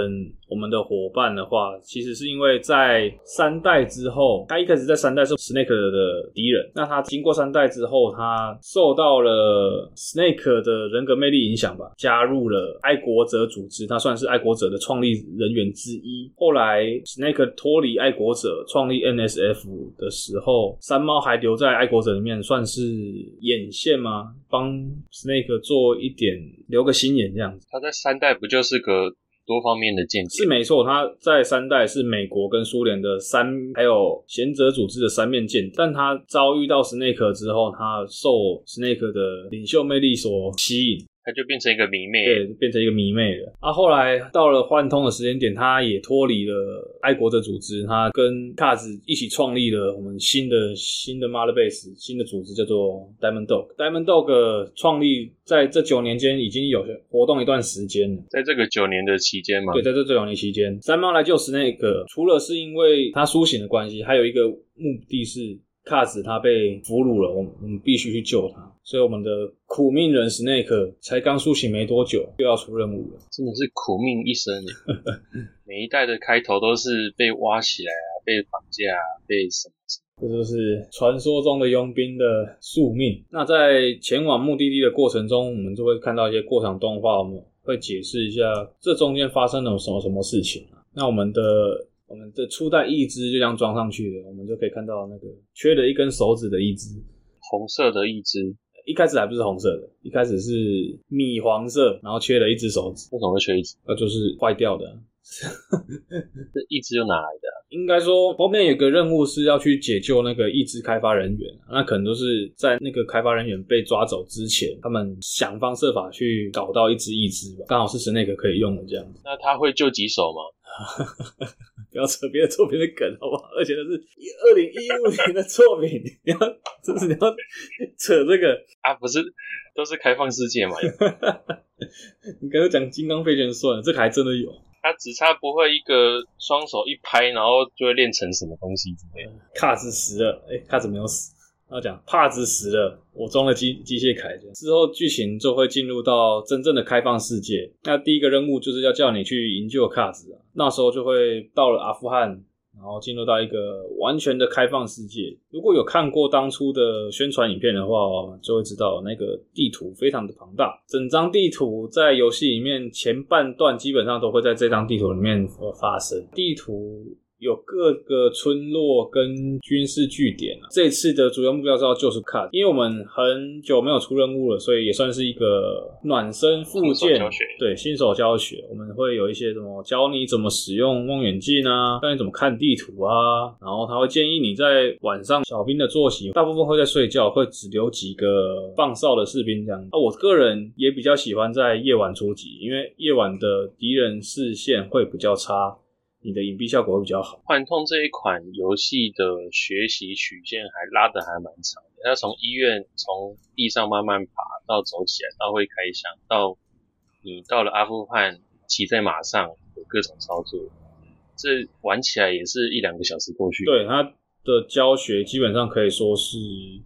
我们的伙伴的话，其实是因为在三代之后，他一开始在三代是 Snake 的敌人。那他经过三代之后，他受到了 Snake 的人格魅力影响吧，加入了爱国者组织，他算是爱国者的创立人员之一。后来 Snake 脱离爱国者，创立 NSF 的时候，山猫还留在爱国者里面，算是眼线吗？帮 Snake 做一点留个心眼这样子。他在三代不就是个？多方面的间谍是没错，他在三代是美国跟苏联的三，还有贤者组织的三面间谍。但他遭遇到 Snake 之后，他受 Snake 的领袖魅力所吸引。他就变成一个迷妹，对，变成一个迷妹了。啊，后来到了幻通的时间点，他也脱离了爱国者组织，他跟卡子一起创立了我们新的新的 Mother Base，新的组织叫做 Diamond Dog。Diamond Dog 创立在这九年间已经有活动一段时间了，在这个九年的期间嘛，对，在这九年期间，三猫来救 Snake，，除了是因为他苏醒的关系，还有一个目的是。卡子他被俘虏了，我们我们必须去救他，所以我们的苦命人史内克才刚苏醒没多久，又要出任务了，真的是苦命一生。[LAUGHS] 每一代的开头都是被挖起来啊，被绑架啊，被什么什么，这就是传说中的佣兵的宿命。那在前往目的地的过程中，我们就会看到一些过场动画，我们会解释一下这中间发生了什么什么事情啊。那我们的。我们的初代义肢就这样装上去了，我们就可以看到那个缺了一根手指的义肢，红色的义肢，一开始还不是红色的，一开始是米黄色，然后缺了一只手指。为什么会缺一只？那就是坏掉的。这义肢又哪来的？应该说后面有个任务是要去解救那个义肢开发人员，那可能都是在那个开发人员被抓走之前，他们想方设法去搞到一只义肢吧，刚好是神内克可以用的这样子。那他会救几手吗？[LAUGHS] 不要扯别的作品的梗，好不好？而且那是二零一五年的作品，你要，真是你要扯这个啊？不是，都是开放世界嘛？[LAUGHS] 你刚才讲金刚飞拳算了，这个还真的有。他只差不会一个双手一拍，然后就会练成什么东西之类的。卡子死了，哎、欸，卡子没有死。他讲帕子死了，我装了机机械铠。之后剧情就会进入到真正的开放世界。那第一个任务就是要叫你去营救卡子啊。那时候就会到了阿富汗，然后进入到一个完全的开放世界。如果有看过当初的宣传影片的话，就会知道那个地图非常的庞大。整张地图在游戏里面前半段基本上都会在这张地图里面发生。地图。有各个村落跟军事据点啊。这次的主要目标是要救出卡，因为我们很久没有出任务了，所以也算是一个暖身复健。对，新手教学，我们会有一些什么教你怎么使用望远镜啊，教你怎么看地图啊。然后他会建议你在晚上小兵的作息，大部分会在睡觉，会只留几个放哨的士兵这样。啊，我个人也比较喜欢在夜晚出击，因为夜晚的敌人视线会比较差。你的隐蔽效果会比较好。幻痛这一款游戏的学习曲线还拉得还蛮长的，要从医院从地上慢慢爬到走起来，到会开枪，到你到了阿富汗骑在马上有各种操作，这玩起来也是一两个小时过去。对，它的教学基本上可以说是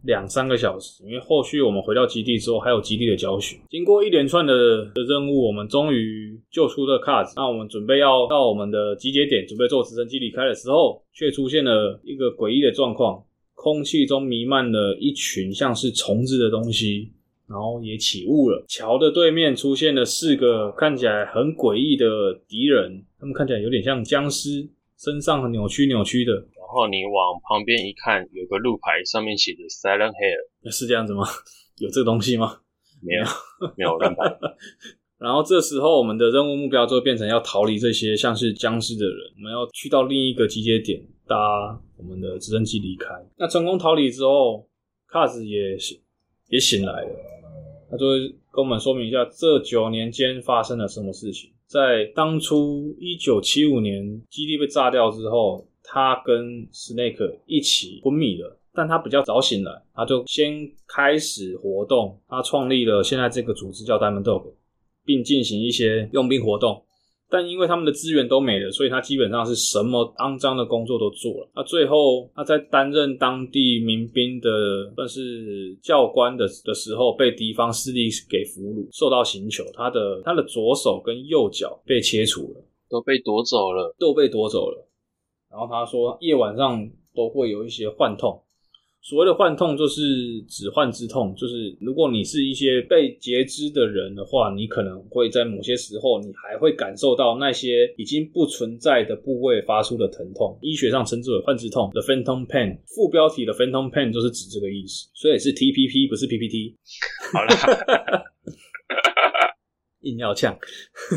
两三个小时，因为后续我们回到基地之后，还有基地的教学。经过一连串的的任务，我们终于救出了卡子。那我们准备要到我们的集结点，准备坐直升机离开的时候，却出现了一个诡异的状况：空气中弥漫了一群像是虫子的东西，然后也起雾了。桥的对面出现了四个看起来很诡异的敌人，他们看起来有点像僵尸，身上很扭曲扭曲的。然后你往旁边一看，有个路牌，上面写着 Silent Hill，是这样子吗？[LAUGHS] 有这个东西吗？没有，没有乱拍。[LAUGHS] 然后这时候我们的任务目标就变成要逃离这些像是僵尸的人，我们要去到另一个集结点，搭我们的直升机离开。那成功逃离之后，卡兹也也醒来了，他就会跟我们说明一下这九年间发生了什么事情。在当初一九七五年基地被炸掉之后，他跟 Snake 一起昏迷了。但他比较早醒来，他就先开始活动。他创立了现在这个组织叫 Diamond Dog，并进行一些佣兵活动。但因为他们的资源都没了，所以他基本上是什么肮脏的工作都做了。那最后他在担任当地民兵的算是教官的的时候，被敌方势力给俘虏，受到刑求。他的他的左手跟右脚被切除了，都被夺走了，都被夺走了。然后他说，夜晚上都会有一些幻痛。所谓的幻痛，就是指幻之痛，就是如果你是一些被截肢的人的话，你可能会在某些时候，你还会感受到那些已经不存在的部位发出的疼痛，医学上称之为幻之痛，the phantom pain。副标题的 phantom pain 就是指这个意思，所以是 TPP 不是 PPT。好了。[LAUGHS] 硬要呛，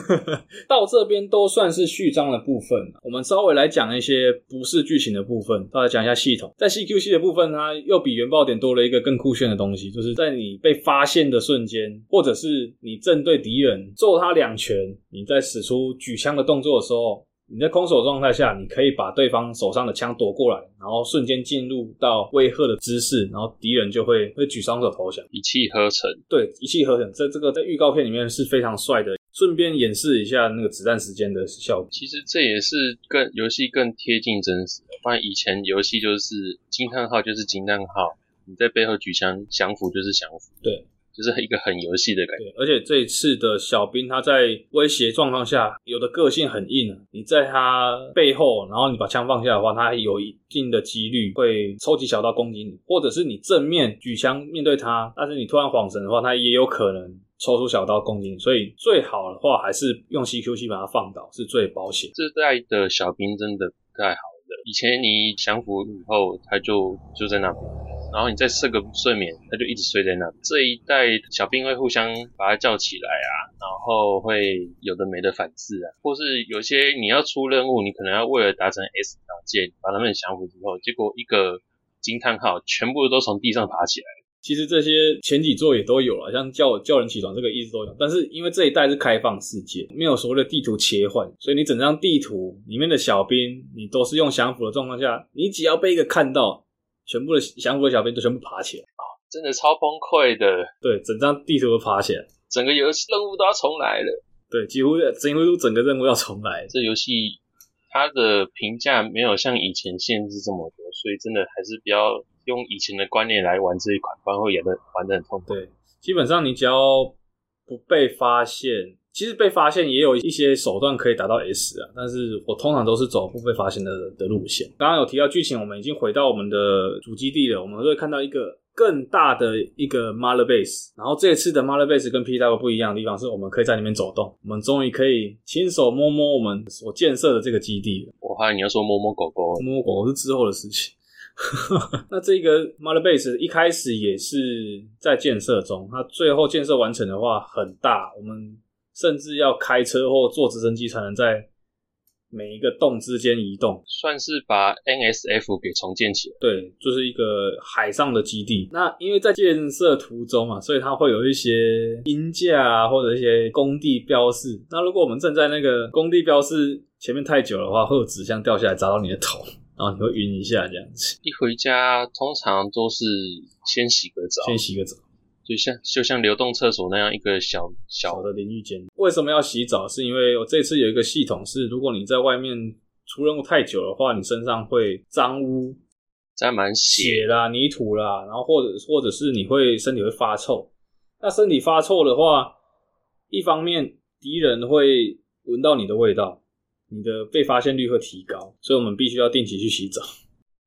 [LAUGHS] 到这边都算是序章的部分。我们稍微来讲一些不是剧情的部分，大家讲一下系统。在 CQC 的部分，它又比原爆点多了一个更酷炫的东西，就是在你被发现的瞬间，或者是你正对敌人揍他两拳，你在使出举枪的动作的时候。你在空手状态下，你可以把对方手上的枪夺过来，然后瞬间进入到威吓的姿势，然后敌人就会会举双手投降，一气呵成。对，一气呵成，在这个在预告片里面是非常帅的。顺便演示一下那个子弹时间的效果。其实这也是更游戏更贴近真实的。不然以前游戏就是惊叹号就是惊叹号，你在背后举枪降服就是降服。对。就是一个很游戏的感觉，而且这一次的小兵他在威胁状况下，有的个性很硬，你在他背后，然后你把枪放下的话，他有一定的几率会抽起小刀攻击你，或者是你正面举枪面对他，但是你突然晃神的话，他也有可能抽出小刀攻击你，所以最好的话还是用 CQC 把它放倒是最保险。这代的小兵真的不太好的，以前你降服以后，他就就在那边。然后你再设个睡眠，他就一直睡在那。这一代小兵会互相把他叫起来啊，然后会有的没的反制啊，或是有些你要出任务，你可能要为了达成 S 条件，把他们降服之后，结果一个惊叹号，全部都从地上爬起来。其实这些前几作也都有了，像叫叫人起床这个一直都有，但是因为这一代是开放世界，没有所谓的地图切换，所以你整张地图里面的小兵，你都是用降服的状况下，你只要被一个看到。全部的降服的小兵都全部爬起来啊！真的超崩溃的。对，整张地图都爬起来，整个游戏任务都要重来了。对，几乎几乎整个任务要重来。这游戏它的评价没有像以前限制这么多，所以真的还是比较用以前的观念来玩这一款，不然会演的玩的很痛苦。对，基本上你只要不被发现。其实被发现也有一些手段可以达到 S 啊，但是我通常都是走不被发现的的路线。刚刚有提到剧情，我们已经回到我们的主基地了，我们会看到一个更大的一个 Mother Base。然后这次的 Mother Base 跟 PTW 不一样的地方是，我们可以在里面走动，我们终于可以亲手摸摸我们所建设的这个基地了。我怕你要说摸摸狗狗，摸摸狗狗是之后的事情。[LAUGHS] 那这个 Mother Base 一开始也是在建设中，它最后建设完成的话很大，我们。甚至要开车或坐直升机才能在每一个洞之间移动，算是把 NSF 给重建起来。对，就是一个海上的基地。那因为在建设途中嘛，所以它会有一些鹰架啊，或者一些工地标示。那如果我们站在那个工地标示前面太久的话，会有纸箱掉下来砸到你的头，然后你会晕一下这样子。一回家通常都是先洗个澡，先洗个澡。就像就像流动厕所那样一个小小的淋浴间。为什么要洗澡？是因为我这次有一个系统是，如果你在外面出任务太久的话，你身上会脏污，沾满血啦、泥土啦，然后或者或者是你会身体会发臭。那身体发臭的话，一方面敌人会闻到你的味道，你的被发现率会提高，所以我们必须要定期去洗澡。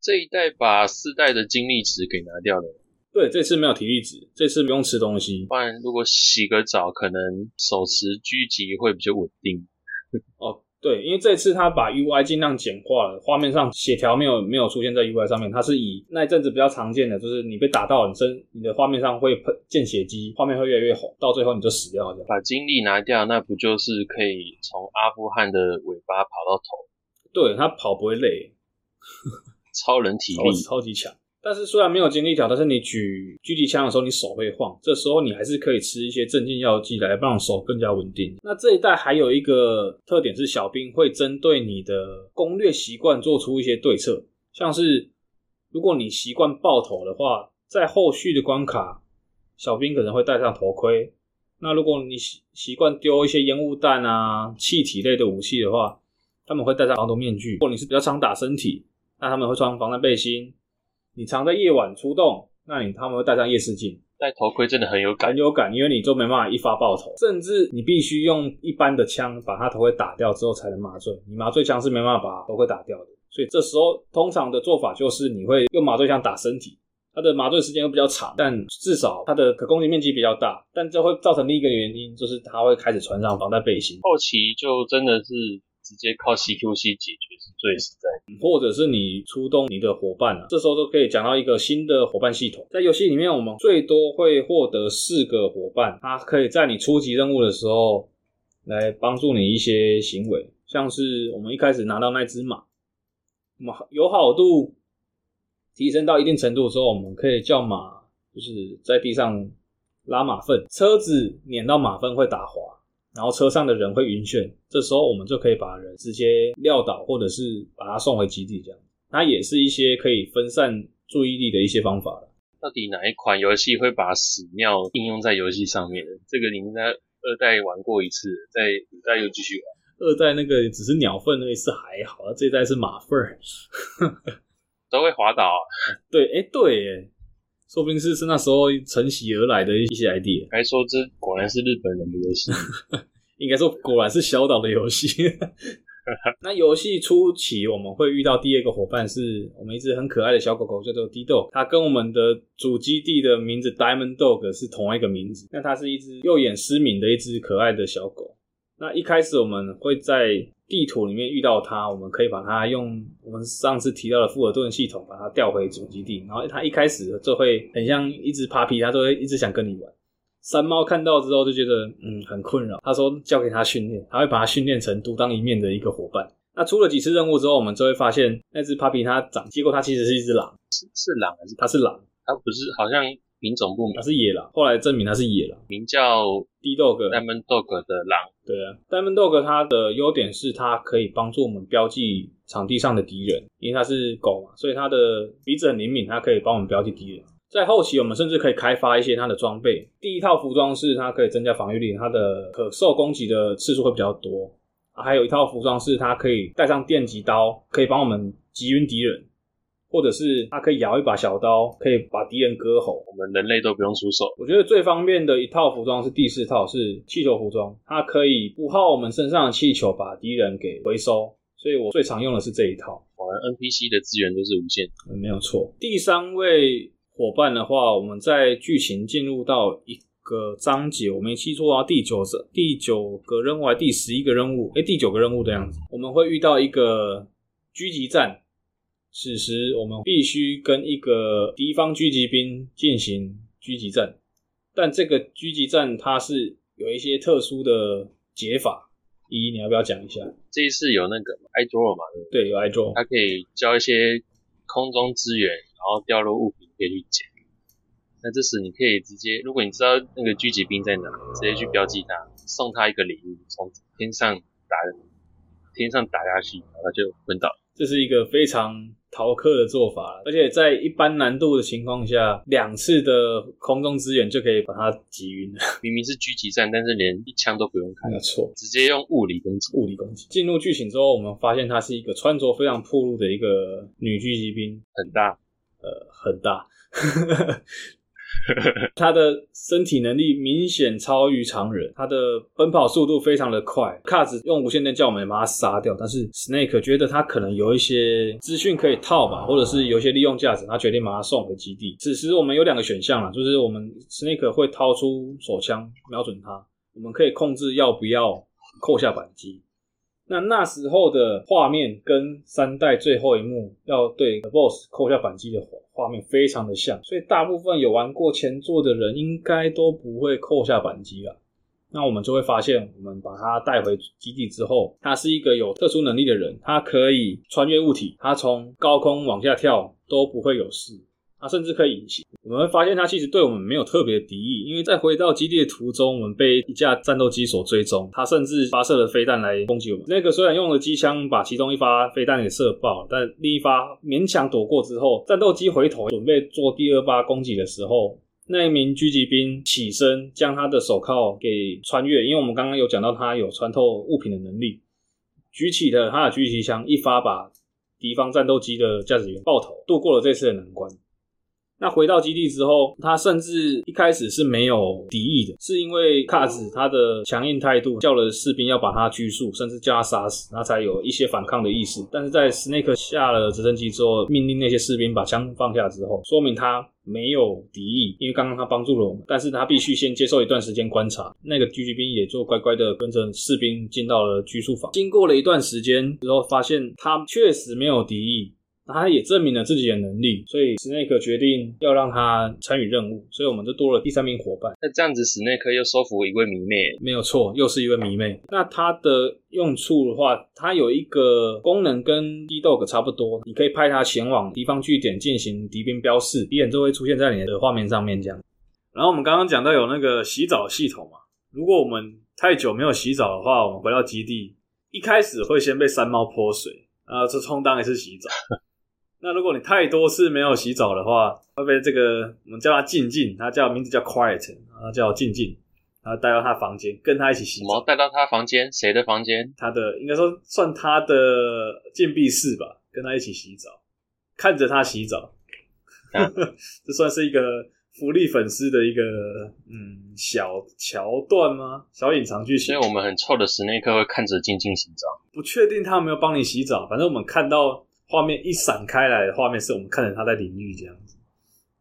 这一代把四代的精力值给拿掉了。对，这次没有体力值，这次不用吃东西。不然如果洗个澡，可能手持狙击会比较稳定。哦，对，因为这次他把 UI 尽量简化了，画面上血条没有没有出现在 UI 上面，它是以那一阵子比较常见的，就是你被打到很深，你的画面上会喷见血迹，画面会越来越红，到最后你就死掉了。把精力拿掉，那不就是可以从阿富汗的尾巴跑到头？对，他跑不会累，[LAUGHS] 超人体力超级强。但是虽然没有精力条，但是你举狙击枪的时候，你手会晃，这时候你还是可以吃一些镇静药剂来让手更加稳定。那这一代还有一个特点是，小兵会针对你的攻略习惯做出一些对策，像是如果你习惯爆头的话，在后续的关卡，小兵可能会戴上头盔。那如果你习习惯丢一些烟雾弹啊、气体类的武器的话，他们会戴上防毒面具。如果你是比较常打身体，那他们会穿防弹背心。你常在夜晚出动，那你他们会戴上夜视镜，戴头盔真的很有感，很有感，因为你就没办法一发爆头，甚至你必须用一般的枪把他头盔打掉之后才能麻醉，你麻醉枪是没办法把头盔打掉的，所以这时候通常的做法就是你会用麻醉枪打身体，它的麻醉时间会比较长，但至少它的可攻击面积比较大，但这会造成另一个原因，就是它会开始穿上防弹背心，后期就真的是。直接靠 CQC 解决是最实在的，或者是你出动你的伙伴啊，这时候都可以讲到一个新的伙伴系统。在游戏里面，我们最多会获得四个伙伴，他可以在你初级任务的时候来帮助你一些行为，像是我们一开始拿到那只马，马友好度提升到一定程度的时候，我们可以叫马就是在地上拉马粪，车子碾到马粪会打滑。然后车上的人会晕眩，这时候我们就可以把人直接撂倒，或者是把他送回基地，这样。它也是一些可以分散注意力的一些方法。到底哪一款游戏会把屎尿应用在游戏上面？这个你应该二代玩过一次，在五代又继续玩。二代那个只是鸟粪那一次还好，这一代是马粪，都会滑倒啊。[LAUGHS] 对，哎，对，哎。说不定是是那时候承袭而来的一些 idea。该说这果然是日本人的游戏，[LAUGHS] 应该说果然是小岛的游戏。[LAUGHS] 那游戏初期我们会遇到第二个伙伴，是我们一只很可爱的小狗狗，叫做 Dido。它跟我们的主基地的名字 Diamond Dog 是同一个名字。那它是一只右眼失明的一只可爱的小狗。那一开始我们会在地图里面遇到它，我们可以把它用我们上次提到的富尔顿系统把它调回主基地，然后它一开始就会很像一只 puppy，它就会一直想跟你玩。山猫看到之后就觉得嗯很困扰，他说交给它训练，他会把它训练成独当一面的一个伙伴。那出了几次任务之后，我们就会发现那只 puppy 它长，结果它其实是一只狼，是是狼还是它是狼？它不是好像。品种不明，它是野狼。后来证明它是野狼，名叫 D-Dog Diamond Dog 的狼。对啊，Diamond Dog 它的优点是它可以帮助我们标记场地上的敌人，因为它是狗嘛，所以它的鼻子很灵敏，它可以帮我们标记敌人。在后期，我们甚至可以开发一些它的装备。第一套服装是它可以增加防御力，它的可受攻击的次数会比较多。还有一套服装是它可以带上电击刀，可以帮我们击晕敌人。或者是它可以咬一把小刀，可以把敌人割喉，我们人类都不用出手。我觉得最方便的一套服装是第四套，是气球服装，它可以不耗我们身上的气球，把敌人给回收。所以我最常用的是这一套。果然 NPC 的资源都是无限，嗯，没有错。第三位伙伴的话，我们在剧情进入到一个章节，我没记错啊，第九个第九个任务还是第十一个任务？诶，第九个任务的样子，我们会遇到一个狙击战。此时，我们必须跟一个敌方狙击兵进行狙击战，但这个狙击战它是有一些特殊的解法。依依，你要不要讲一下？这一次有那个 iDraw 嘛？对不对？对，有 iDraw，它可以交一些空中资源，然后掉落物品可以去捡。那这时你可以直接，如果你知道那个狙击兵在哪，直接去标记他，送他一个礼物，从天上打，天上打下去，然后他就昏倒。这是一个非常。逃课的做法，而且在一般难度的情况下，两次的空中支援就可以把他击晕了。明明是狙击战，但是连一枪都不用开，没错，直接用物理攻击。物理攻击。进入剧情之后，我们发现她是一个穿着非常暴露的一个女狙击兵，很大，呃，很大。[LAUGHS] [LAUGHS] 他的身体能力明显超于常人，他的奔跑速度非常的快。卡子用无线电叫我们把他杀掉，但是 Snake 觉得他可能有一些资讯可以套吧，或者是有一些利用价值，他决定把他送回基地。此时我们有两个选项啦，就是我们 Snake 会掏出手枪瞄准他，我们可以控制要不要扣下扳机。那那时候的画面跟三代最后一幕要对 Boss 扣下扳机的画画面非常的像，所以大部分有玩过前作的人应该都不会扣下扳机了。那我们就会发现，我们把他带回基地之后，他是一个有特殊能力的人，他可以穿越物体，他从高空往下跳都不会有事。他甚至可以隐形，我们会发现他其实对我们没有特别的敌意，因为在回到基地的途中，我们被一架战斗机所追踪，他甚至发射了飞弹来攻击我们。那个虽然用了机枪把其中一发飞弹给射爆，但另一发勉强躲过之后，战斗机回头准备做第二发攻击的时候，那一名狙击兵起身将他的手铐给穿越，因为我们刚刚有讲到他有穿透物品的能力，举起了他的狙击枪，一发把敌方战斗机的驾驶员爆头，度过了这次的难关。那回到基地之后，他甚至一开始是没有敌意的，是因为卡子他的强硬态度，叫了士兵要把他拘束，甚至叫他杀死，他才有一些反抗的意识。但是在 Snake 下了直升机之后，命令那些士兵把枪放下之后，说明他没有敌意，因为刚刚他帮助了我们，但是他必须先接受一段时间观察。那个狙击兵也就乖乖的跟着士兵进到了拘束房。经过了一段时间之后，发现他确实没有敌意。他也证明了自己的能力，所以史内克决定要让他参与任务，所以我们就多了第三名伙伴。那这样子，史内克又收服一位迷妹，没有错，又是一位迷妹。那它的用处的话，它有一个功能跟 D-Dog 差不多，你可以派它前往敌方据点进行敌兵标示，敌人就会出现在你的画面上面这样。然后我们刚刚讲到有那个洗澡系统嘛，如果我们太久没有洗澡的话，我们回到基地，一开始会先被山猫泼水，然后就充当一次洗澡。那如果你太多次没有洗澡的话，会被这个我们叫他静静，他叫名字叫 Quiet，他叫静静，然后带到他房间跟他一起洗澡。带到他房间？谁的房间？他的应该说算他的禁闭室吧，跟他一起洗澡，看着他洗澡，啊、[LAUGHS] 这算是一个福利粉丝的一个嗯小桥段吗？小隐藏剧情。所以我们很臭的史内克会看着静静洗澡，不确定他有没有帮你洗澡，反正我们看到。画面一闪开来的画面是我们看着他在淋浴这样子，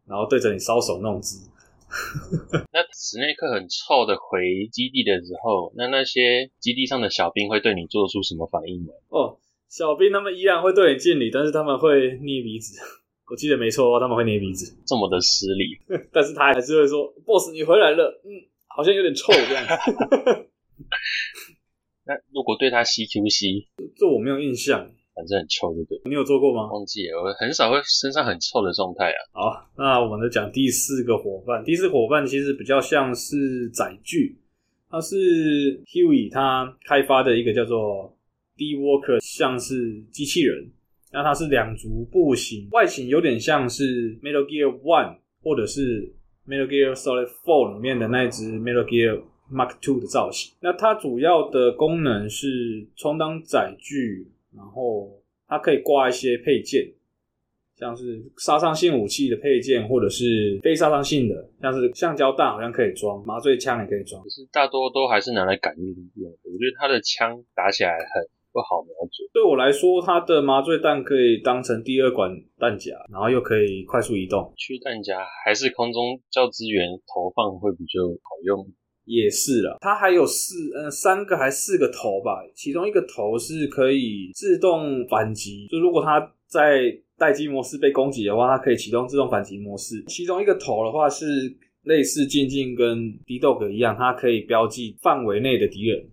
然后对着你搔首弄姿。[LAUGHS] 那史内克很臭的回基地的时候，那那些基地上的小兵会对你做出什么反应呢？哦，小兵他们依然会对你敬礼，但是他们会捏鼻子。[LAUGHS] 我记得没错，他们会捏鼻子，这么的失礼。[LAUGHS] 但是他还是会说：“Boss，你回来了。”嗯，好像有点臭这样子。那如果对他吸 QC，这我没有印象。反正很臭，对不对？你有做过吗？忘记了，我很少会身上很臭的状态啊。好，那我们来讲第四个伙伴。第四伙伴其实比较像是载具，它是 Huey 他开发的一个叫做 D-Walker，像是机器人。那它是两足步行，外形有点像是 Metal Gear One 或者是 Metal Gear Solid Four 里面的那只 Metal Gear Mark Two 的造型。那它主要的功能是充当载具。然后它可以挂一些配件，像是杀伤性武器的配件，或者是非杀伤性的，像是橡胶弹好像可以装，麻醉枪也可以装。可是大多都还是拿来感应用。我觉得它的枪打起来很不好瞄准。对我来说，它的麻醉弹可以当成第二管弹夹，然后又可以快速移动。去弹夹还是空中叫资源投放会比较好用。也是了，它还有四嗯三个还四个头吧，其中一个头是可以自动反击，就如果它在待机模式被攻击的话，它可以启动自动反击模式。其中一个头的话是类似静静跟 D-Dog 一样，它可以标记范围内的敌人。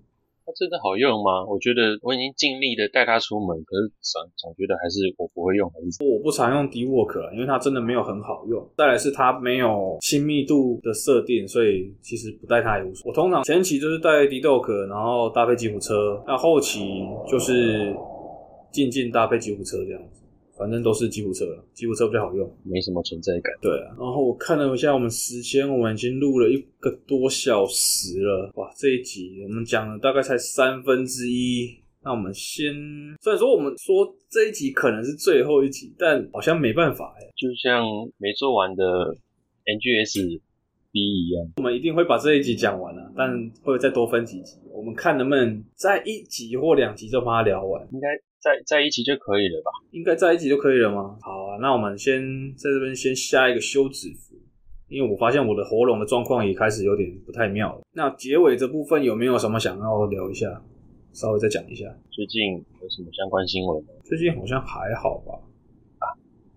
它真的好用吗？我觉得我已经尽力的带它出门，可是总总觉得还是我不会用，我不常用 D Work，因为它真的没有很好用。再来是它没有亲密度的设定，所以其实不带它也无所谓。我通常前期就是带 D-Dog，然后搭配吉普车，那后期就是静静搭配吉普车这样。反正都是吉普车了，吉普车比较好用，没什么存在感。对啊，然后我看了一下我们时间，我们已经录了一个多小时了。哇，这一集我们讲了大概才三分之一。那我们先，虽然说我们说这一集可能是最后一集，但好像没办法哎，就像没做完的 NGS B 一样，我们一定会把这一集讲完了，但会再多分几集，我们看能不能在一集或两集就把它聊完，应该。在在一起就可以了吧？应该在一起就可以了吗？好啊，那我们先在这边先下一个休止符，因为我发现我的喉咙的状况也开始有点不太妙了。那结尾这部分有没有什么想要聊一下？稍微再讲一下。最近有什么相关新闻吗？最近好像还好吧？啊，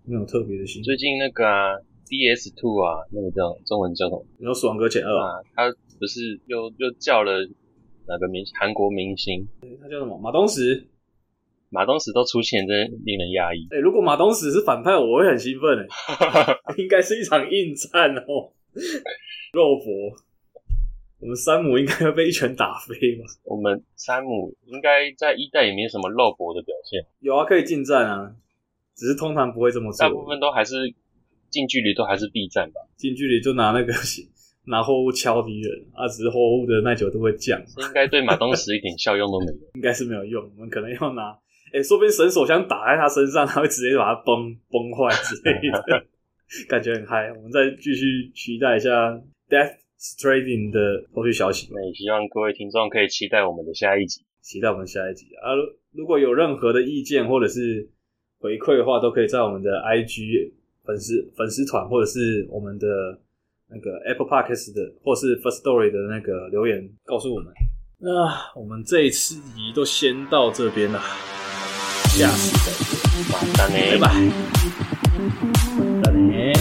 没有特别的新闻。最近那个啊，DS Two 啊，那个叫中文叫什么？你说《死亡搁浅二》啊？他不是又又叫了哪个明韩国明星？他叫什么？马东石。马东石都出现，真令人压抑。哎、欸，如果马东石是反派，我会很兴奋哎，[LAUGHS] 应该是一场硬战哦。肉搏，我们山姆应该要被一拳打飞吧？我们山姆应该在一代也没什么肉搏的表现。有啊，可以近战啊，只是通常不会这么做。大部分都还是近距离，都还是避战吧。近距离就拿那个 [LAUGHS] 拿货物敲敌人啊，只是货物的耐久都会降。应该对马东石一点效用都没有。[LAUGHS] 应该是没有用，我们可能要拿。哎、欸，说不定神手枪打在他身上，他会直接把它崩崩坏之类的，[LAUGHS] 感觉很嗨。我们再继续期待一下 Death Stranding 的后续消息。那也希望各位听众可以期待我们的下一集，期待我们下一集啊！如果有任何的意见或者是回馈的话，都可以在我们的 IG 粉丝粉丝团，或者是我们的那个 Apple Podcast 的，或是 Firstory 的那个留言告诉我们。那我们这一次集都先到这边了。じゃあ、またね。バイバイ。またね。